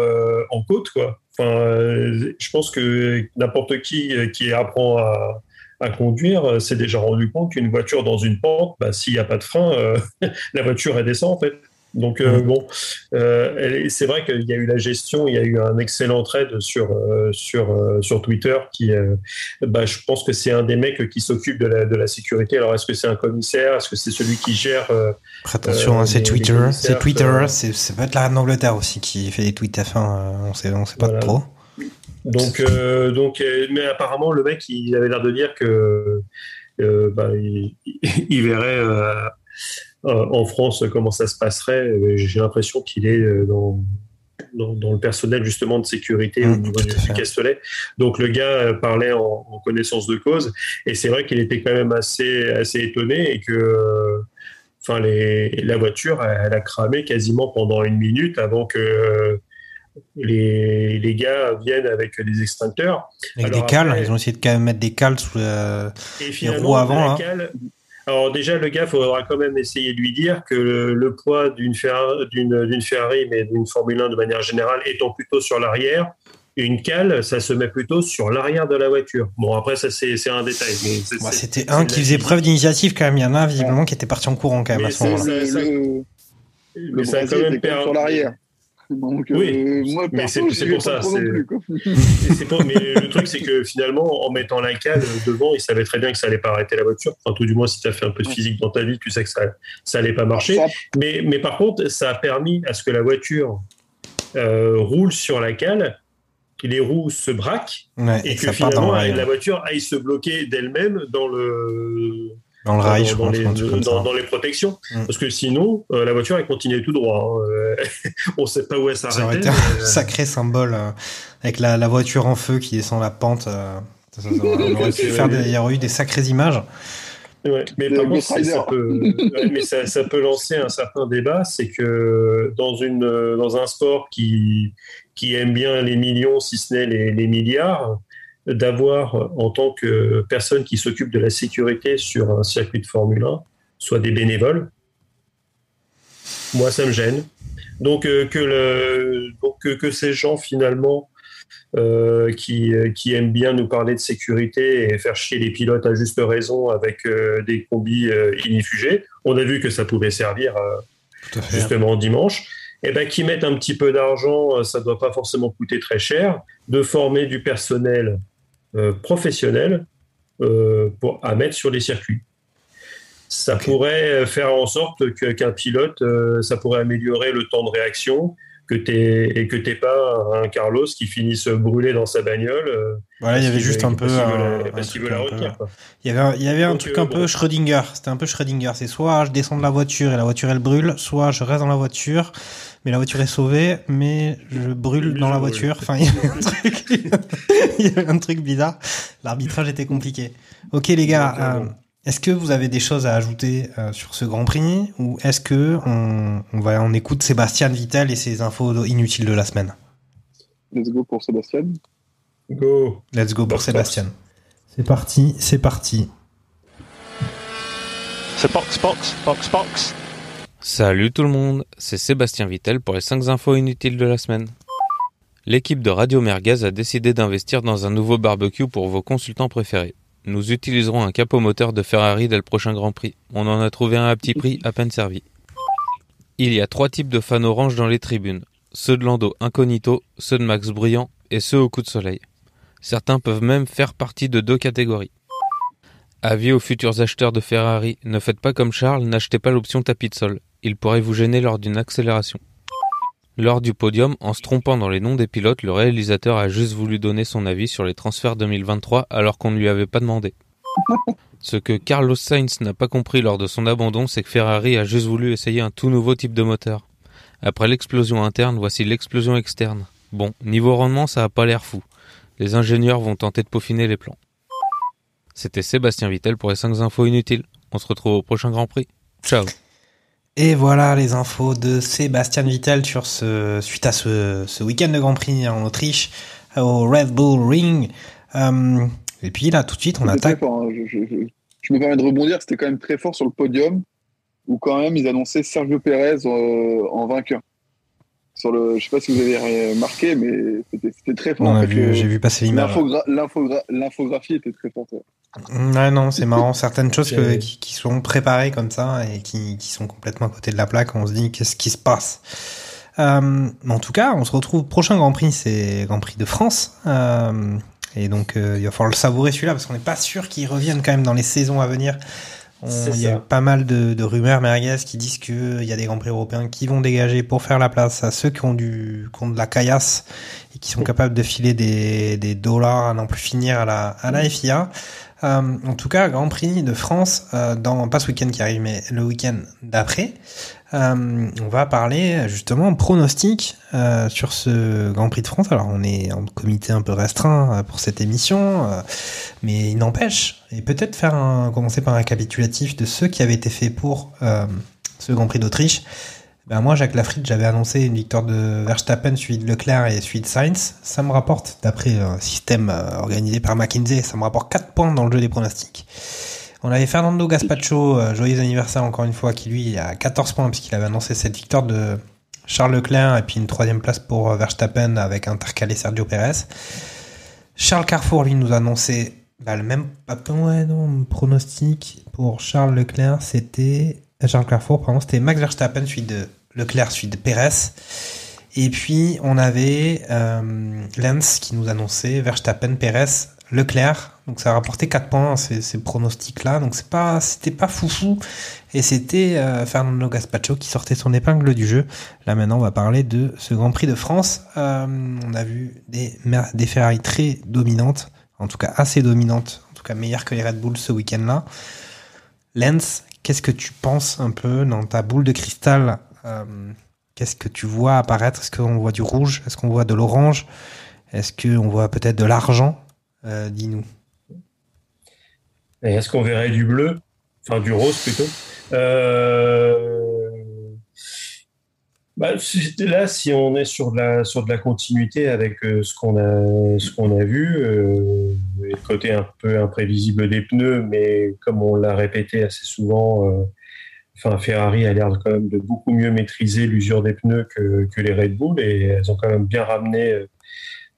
en côte. Quoi. Enfin, je pense que n'importe qui qui apprend à, à conduire s'est déjà rendu compte qu'une voiture dans une pente, bah, s'il n'y a pas de frein, la voiture elle descend en fait. Donc euh, bon, euh, c'est vrai qu'il y a eu la gestion, il y a eu un excellent trade sur euh, sur sur Twitter qui, bah, je pense que c'est un des mecs qui s'occupe de la de la sécurité. Alors est-ce que c'est un commissaire, est-ce que c'est celui qui gère attention, hein, c'est Twitter. commissaires, C'est Twitter. C'est c'est peut être la reine d'Angleterre aussi qui fait des tweets F1. euh, on sait, on sait pas Voilà. trop. Donc, donc, mais apparemment, le mec, il avait l'air de dire que bah, il, il verrait en France comment ça se passerait? Euh, J'ai l'impression qu'il est euh, dans, dans, dans le personnel justement de sécurité Mmh, au niveau tout du, Castellet. Donc, le gars euh, parlait en, en connaissance de cause, et c'est vrai qu'il était quand même assez, assez étonné et que. euh, Enfin, les, la voiture, elle a cramé quasiment pendant une minute avant que euh, les, les gars viennent avec des extincteurs. Avec Alors des cales. après- Ils ont essayé de quand même mettre des cales sous le. Et roues finalement, avant, la hein. cale- alors déjà, le gars, il faudra quand même essayer de lui dire que le, le poids d'une Ferrari, d'une, d'une Ferrari, mais d'une Formule 1 de manière générale, étant plutôt sur l'arrière, une cale, ça se met plutôt sur l'arrière de la voiture. Bon, après, ça, c'est, un détail. Bah, C'était un qui faisait preuve d'initiative quand même. Il y en a visiblement qui était parti en courant quand même Mais à ce moment-là. ça- ça- le, mais le ça a quand même perdu- sur l'arrière. Donc, Oui, euh, moi, mais c'est- pour pas ça, pas, mais le truc, c'est que finalement, en mettant la cale devant, il savait très bien que ça allait pas arrêter la voiture. Enfin, tout du moins, si tu as fait un peu de physique dans ta vie, tu sais que ça, ça allait pas marcher. Ça, Mais, mais par contre, ça a permis à ce que la voiture euh, roule sur la cale, les roues se braquent Ouais, et, et que finalement, la voiture aille se bloquer d'elle-même dans le dans le rail, dans, je dans pense, les, un truc comme dans- ça. dans les protections. Mm. Parce que sinon, euh, la voiture, elle continuait tout droit. hein. Euh, on sait pas où elle Ça aurait été un sacré symbole euh, avec la, la voiture en feu qui descend la pente. euh, ça- ça- ça- on aurait pu faire des- il y aurait eu des sacrées images. Ouais, mais par contre, ça peut, ouais, mais ça, ça peut lancer un certain débat, c'est que dans une dans un sport qui qui aime bien les millions, si ce n'est les, les milliards, d'avoir en tant que personne qui s'occupe de la sécurité sur un circuit de Formule 1, soient des bénévoles. Moi, ça me gêne. Donc, euh, que, le, donc que, que ces gens, finalement, euh, qui, qui, aiment bien nous parler de sécurité et faire chier les pilotes à juste raison avec euh, des combis euh, inifugés. On a vu que ça pouvait servir justement dimanche. Et eh ben, qui mettent un petit peu d'argent, ça ne doit pas forcément coûter très cher, de former du personnel professionnel pour, à mettre sur les circuits. Ça pourrait faire en sorte qu'un pilote, ça pourrait améliorer le temps de réaction, que t'es et que t'es pas un Carlos qui finisse brûlé dans sa bagnole. Euh, voilà, il y avait juste un peu parce qu'il veut la retenir. Il y avait il y avait un truc un peu Schrödinger. C'était un peu Schrödinger. C'est soit je descends de la voiture et la voiture elle brûle, soit je reste dans la voiture mais la voiture est sauvée, mais je brûle dans la voiture. Enfin, il y avait un truc, il y avait un truc bizarre. L'arbitrage était compliqué. Ok les gars. Est-ce que vous avez des choses à ajouter euh, sur ce Grand Prix ou est-ce que on, va on écoute Sébastien Vittel et ses infos inutiles de la semaine? Let's go pour Sébastien. Go. Let's go pour Sébastien. C'est parti, c'est parti. C'est box, box, box, box. Salut tout le monde, c'est Sébastien Vittel pour les 5 infos inutiles de la semaine. L'équipe de Radio Merguez a décidé d'investir dans un nouveau barbecue pour vos consultants préférés. Nous utiliserons un capot moteur de Ferrari dès le prochain Grand Prix. On en a trouvé un à petit prix, à peine servi. Il y a trois types de fans orange dans les tribunes. Ceux de Lando Incognito, ceux de Max Brillant et ceux au coup de soleil. Certains peuvent même faire partie de deux catégories. Avis aux futurs acheteurs de Ferrari, ne faites pas comme Charles, n'achetez pas l'option tapis de sol. Il pourrait vous gêner lors d'une accélération. Lors du podium, en se trompant dans les noms des pilotes, le réalisateur a juste voulu donner son avis sur les transferts 2023 alors qu'on ne lui avait pas demandé. Ce que Carlos Sainz n'a pas compris lors de son abandon, c'est que Ferrari a juste voulu essayer un tout nouveau type de moteur. Après l'explosion interne, voici l'explosion externe. Bon, niveau rendement, ça a pas l'air fou. Les ingénieurs vont tenter de peaufiner les plans. C'était Sébastien Vittel pour les 5 infos inutiles. On se retrouve au prochain Grand Prix. Ciao et voilà les infos de Sébastien Vittel sur ce, suite à ce, ce week-end de Grand Prix en Autriche au Red Bull Ring. Euh, et puis là, tout de suite, on attaque. Hein. Je, me permets de rebondir, c'était quand même très fort sur le podium où quand même ils annonçaient Sergio Perez euh, en vainqueur. Sur le, je sais pas si vous avez remarqué, mais c'était très fort. J'ai vu passer l'image. L'infographie était très forte. Ouais, non, c'est marrant. Certaines choses qui, sont préparées comme ça et qui, sont complètement à côté de la plaque, on se dit qu'est-ce qui se passe? Euh, en tout cas, on se retrouve. Prochain Grand Prix, c'est Grand Prix de France. Euh, et donc, euh, il va falloir le savourer celui-là parce qu'on n'est pas sûr qu'il revienne quand même dans les saisons à venir. Il y a pas mal de, rumeurs merguez qui disent qu'il y a des Grands Prix européens qui vont dégager pour faire la place à ceux qui ont, du, qui ont de la caillasse et qui sont capables de filer des, des dollars à n'en plus finir à la, à la FIA. Euh, en tout cas, Grand Prix de France, euh, dans pas ce week-end qui arrive, mais le week-end d'après. Euh, on va parler justement pronostic euh, sur ce Grand Prix de France. Alors on est en comité un peu restreint pour cette émission, mais il n'empêche. Et peut-être faire un, commencer par un récapitulatif de ceux qui avaient été faits pour ce Grand Prix d'Autriche. Ben moi, Jacques Lafritte, j'avais annoncé une victoire de Verstappen, suivi de Leclerc et suivi de Sainz. Ça me rapporte, d'après un système euh, organisé par McKinsey, ça me rapporte 4 points dans le jeu des pronostics. On avait Fernando Gaspacho, euh, joyeux anniversaire encore une fois, qui lui a 14 points puisqu'il avait annoncé cette victoire de Charles Leclerc et puis une troisième place pour euh, Verstappen avec intercalé Sergio Perez. Charles Carrefour, lui, nous a annoncé bah, le même pronostic pour Charles Leclerc, c'était Charles Carrefour, pardon, c'était Max Verstappen, suite de Leclerc suite de Pérez. Et puis on avait euh, qui nous annonçait Verstappen, Pérez, Leclerc. Donc ça a rapporté 4 points ces, ces pronostics-là. Donc c'est pas, c'était pas foufou. Et c'était euh, Fernando Gaspacho qui sortait son épingle du jeu. Là maintenant on va parler de ce Grand Prix de France. Euh, on a vu des, des Ferrari très dominantes, en tout cas assez dominantes, en tout cas meilleures que les Red Bull ce week-end-là. Lens, qu'est-ce que tu penses un peu dans ta boule de cristal euh, qu'est-ce que tu vois apparaître? Est-ce qu'on voit du rouge? Est-ce qu'on voit de l'orange? Est-ce qu'on voit peut-être de l'argent? Euh, Dis-nous. Est-ce qu'on verrait du bleu? Enfin, du rose plutôt? Euh... Bah, là, si on est sur de la, continuité avec euh, ce qu'on a, vu, le côté un peu imprévisible des pneus, mais comme on l'a répété assez souvent, enfin, Ferrari a l'air quand même de beaucoup mieux maîtriser l'usure des pneus que, que, les Red Bull et elles ont quand même bien ramené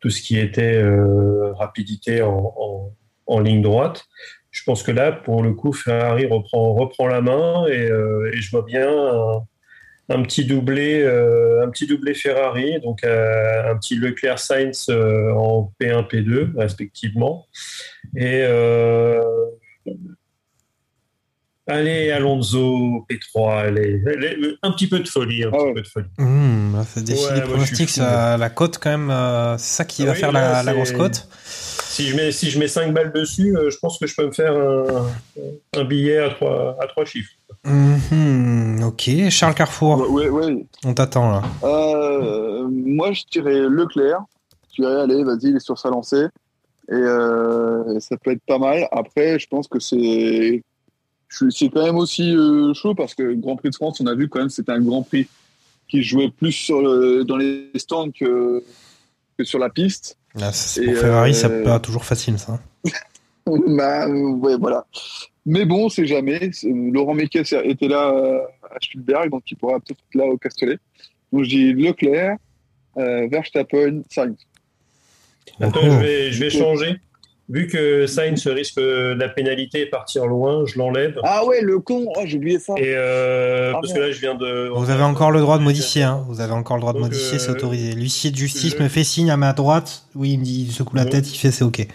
tout ce qui était euh, rapidité en, en, en, ligne droite. Je pense que là, pour le coup, Ferrari reprend, reprend la main et, euh, et je vois bien un, petit doublé, euh, un petit doublé Ferrari, donc euh, un petit Leclerc Sainz euh, en P1, P2 respectivement. Et Allez, Alonso, P3, allez, allez, un petit peu de folie, un Ah petit ouais. peu de folie. Mmh, Ouais, je pronostics, suis fou. ça- la cote quand même, euh, c'est ça qui Ah va oui, faire là, la, la c'est- grosse cote. Si je mets, si je mets 5 balles dessus, euh, je pense que je peux me faire un, un billet à trois, à trois chiffres. Mhm, ok, Charles Carrefour, Ouais, ouais. on t'attend là. Euh, moi, je dirais Leclerc. Je dirais, allez, vas-y, il est sur sa lancée. Et euh, ça peut être pas mal. Après, je pense que c'est c'est quand même aussi euh, chaud parce que le Grand Prix de France, on a vu quand même c'était un Grand Prix qui jouait plus sur le, dans les stands que, que sur la piste. Là, c'est- Et, pour Ferrari, euh, c'est pas toujours facile ça. bah, euh, ouais, voilà. Mais bon, c'est jamais. Laurent Mekies était là euh, à Spielberg, donc il pourra peut-être être là au Castellet. Donc je dis Leclerc, euh, Verstappen, Sainz. Attends, Oh. je vais, je vais changer. Vu que Sainz risque la pénalité et partir loin, je l'enlève. Ah ouais, le con, oh, j'ai oublié ça. Et euh, Ah parce bon. que là, je viens de. Vous avez encore le droit de modifier, hein. Vous avez encore le droit de Donc, modifier, euh, c'est autorisé. L'huissier de justice je- me fait signe à ma droite. Oui, il me dit, il secoue la tête, il fait c'est ok.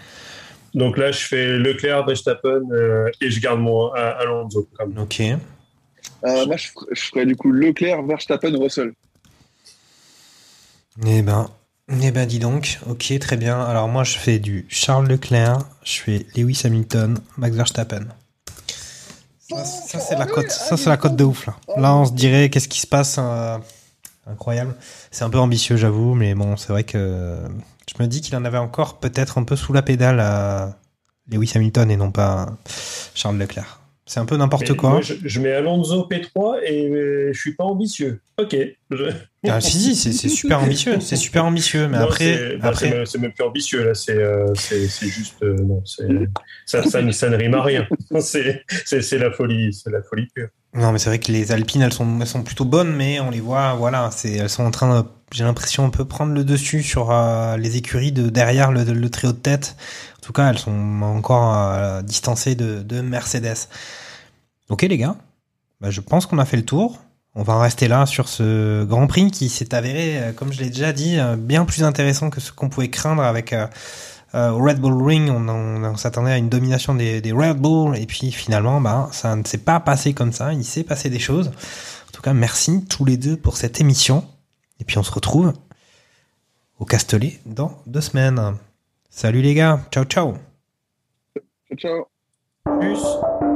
Donc là, je fais Leclerc, Verstappen euh, et je garde mon à- Alonso. Ok. Euh, moi, je je ferais du coup Leclerc, Verstappen, Russell. Eh ben, eh ben, dis donc. Ok, très bien. Alors moi, je fais du Charles Leclerc, je fais Lewis Hamilton, Max Verstappen. Ça, c'est la cote. De ouf là. Là, on se dirait qu'est-ce qui se passe. euh, incroyable. C'est un peu ambitieux, j'avoue, mais bon, c'est vrai que je me dis qu'il en avait encore peut-être un peu sous la pédale à Lewis Hamilton et non pas Charles Leclerc. C'est un peu n'importe quoi. moi, je, je mets Alonso P3 et euh, je suis pas ambitieux. Ok. Je- Ah, si, si, c'est c'est super ambitieux. C'est super ambitieux, mais Non, après, c'est- bah, après, c'est même- c'est même plus ambitieux là. C'est euh, c'est juste euh, non. Ça, ça, ne- ça ne rime à rien. C'est la folie. C'est la folie pure. Non, mais c'est vrai que les Alpines, elles sont, elles sont plutôt bonnes, mais on les voit, voilà, c'est, elles sont en train, de- j'ai l'impression, un peu prendre le dessus sur euh, les écuries de derrière le, le trio de tête. En tout cas, elles sont encore euh, distancées de, de Mercedes. Ok, les gars, bah, je pense qu'on a fait le tour. On va en rester là sur ce Grand Prix qui s'est avéré, euh, comme je l'ai déjà dit, euh, bien plus intéressant que ce qu'on pouvait craindre avec Red Bull Ring. On, s'attendait à une domination des, des Red Bull et puis finalement, bah, ça ne s'est pas passé comme ça. Il s'est passé des choses. En tout cas, merci tous les deux pour cette émission. Et puis on se retrouve au Castellet dans deux semaines. Salut les gars, ciao ciao. Ciao, ciao. Plus.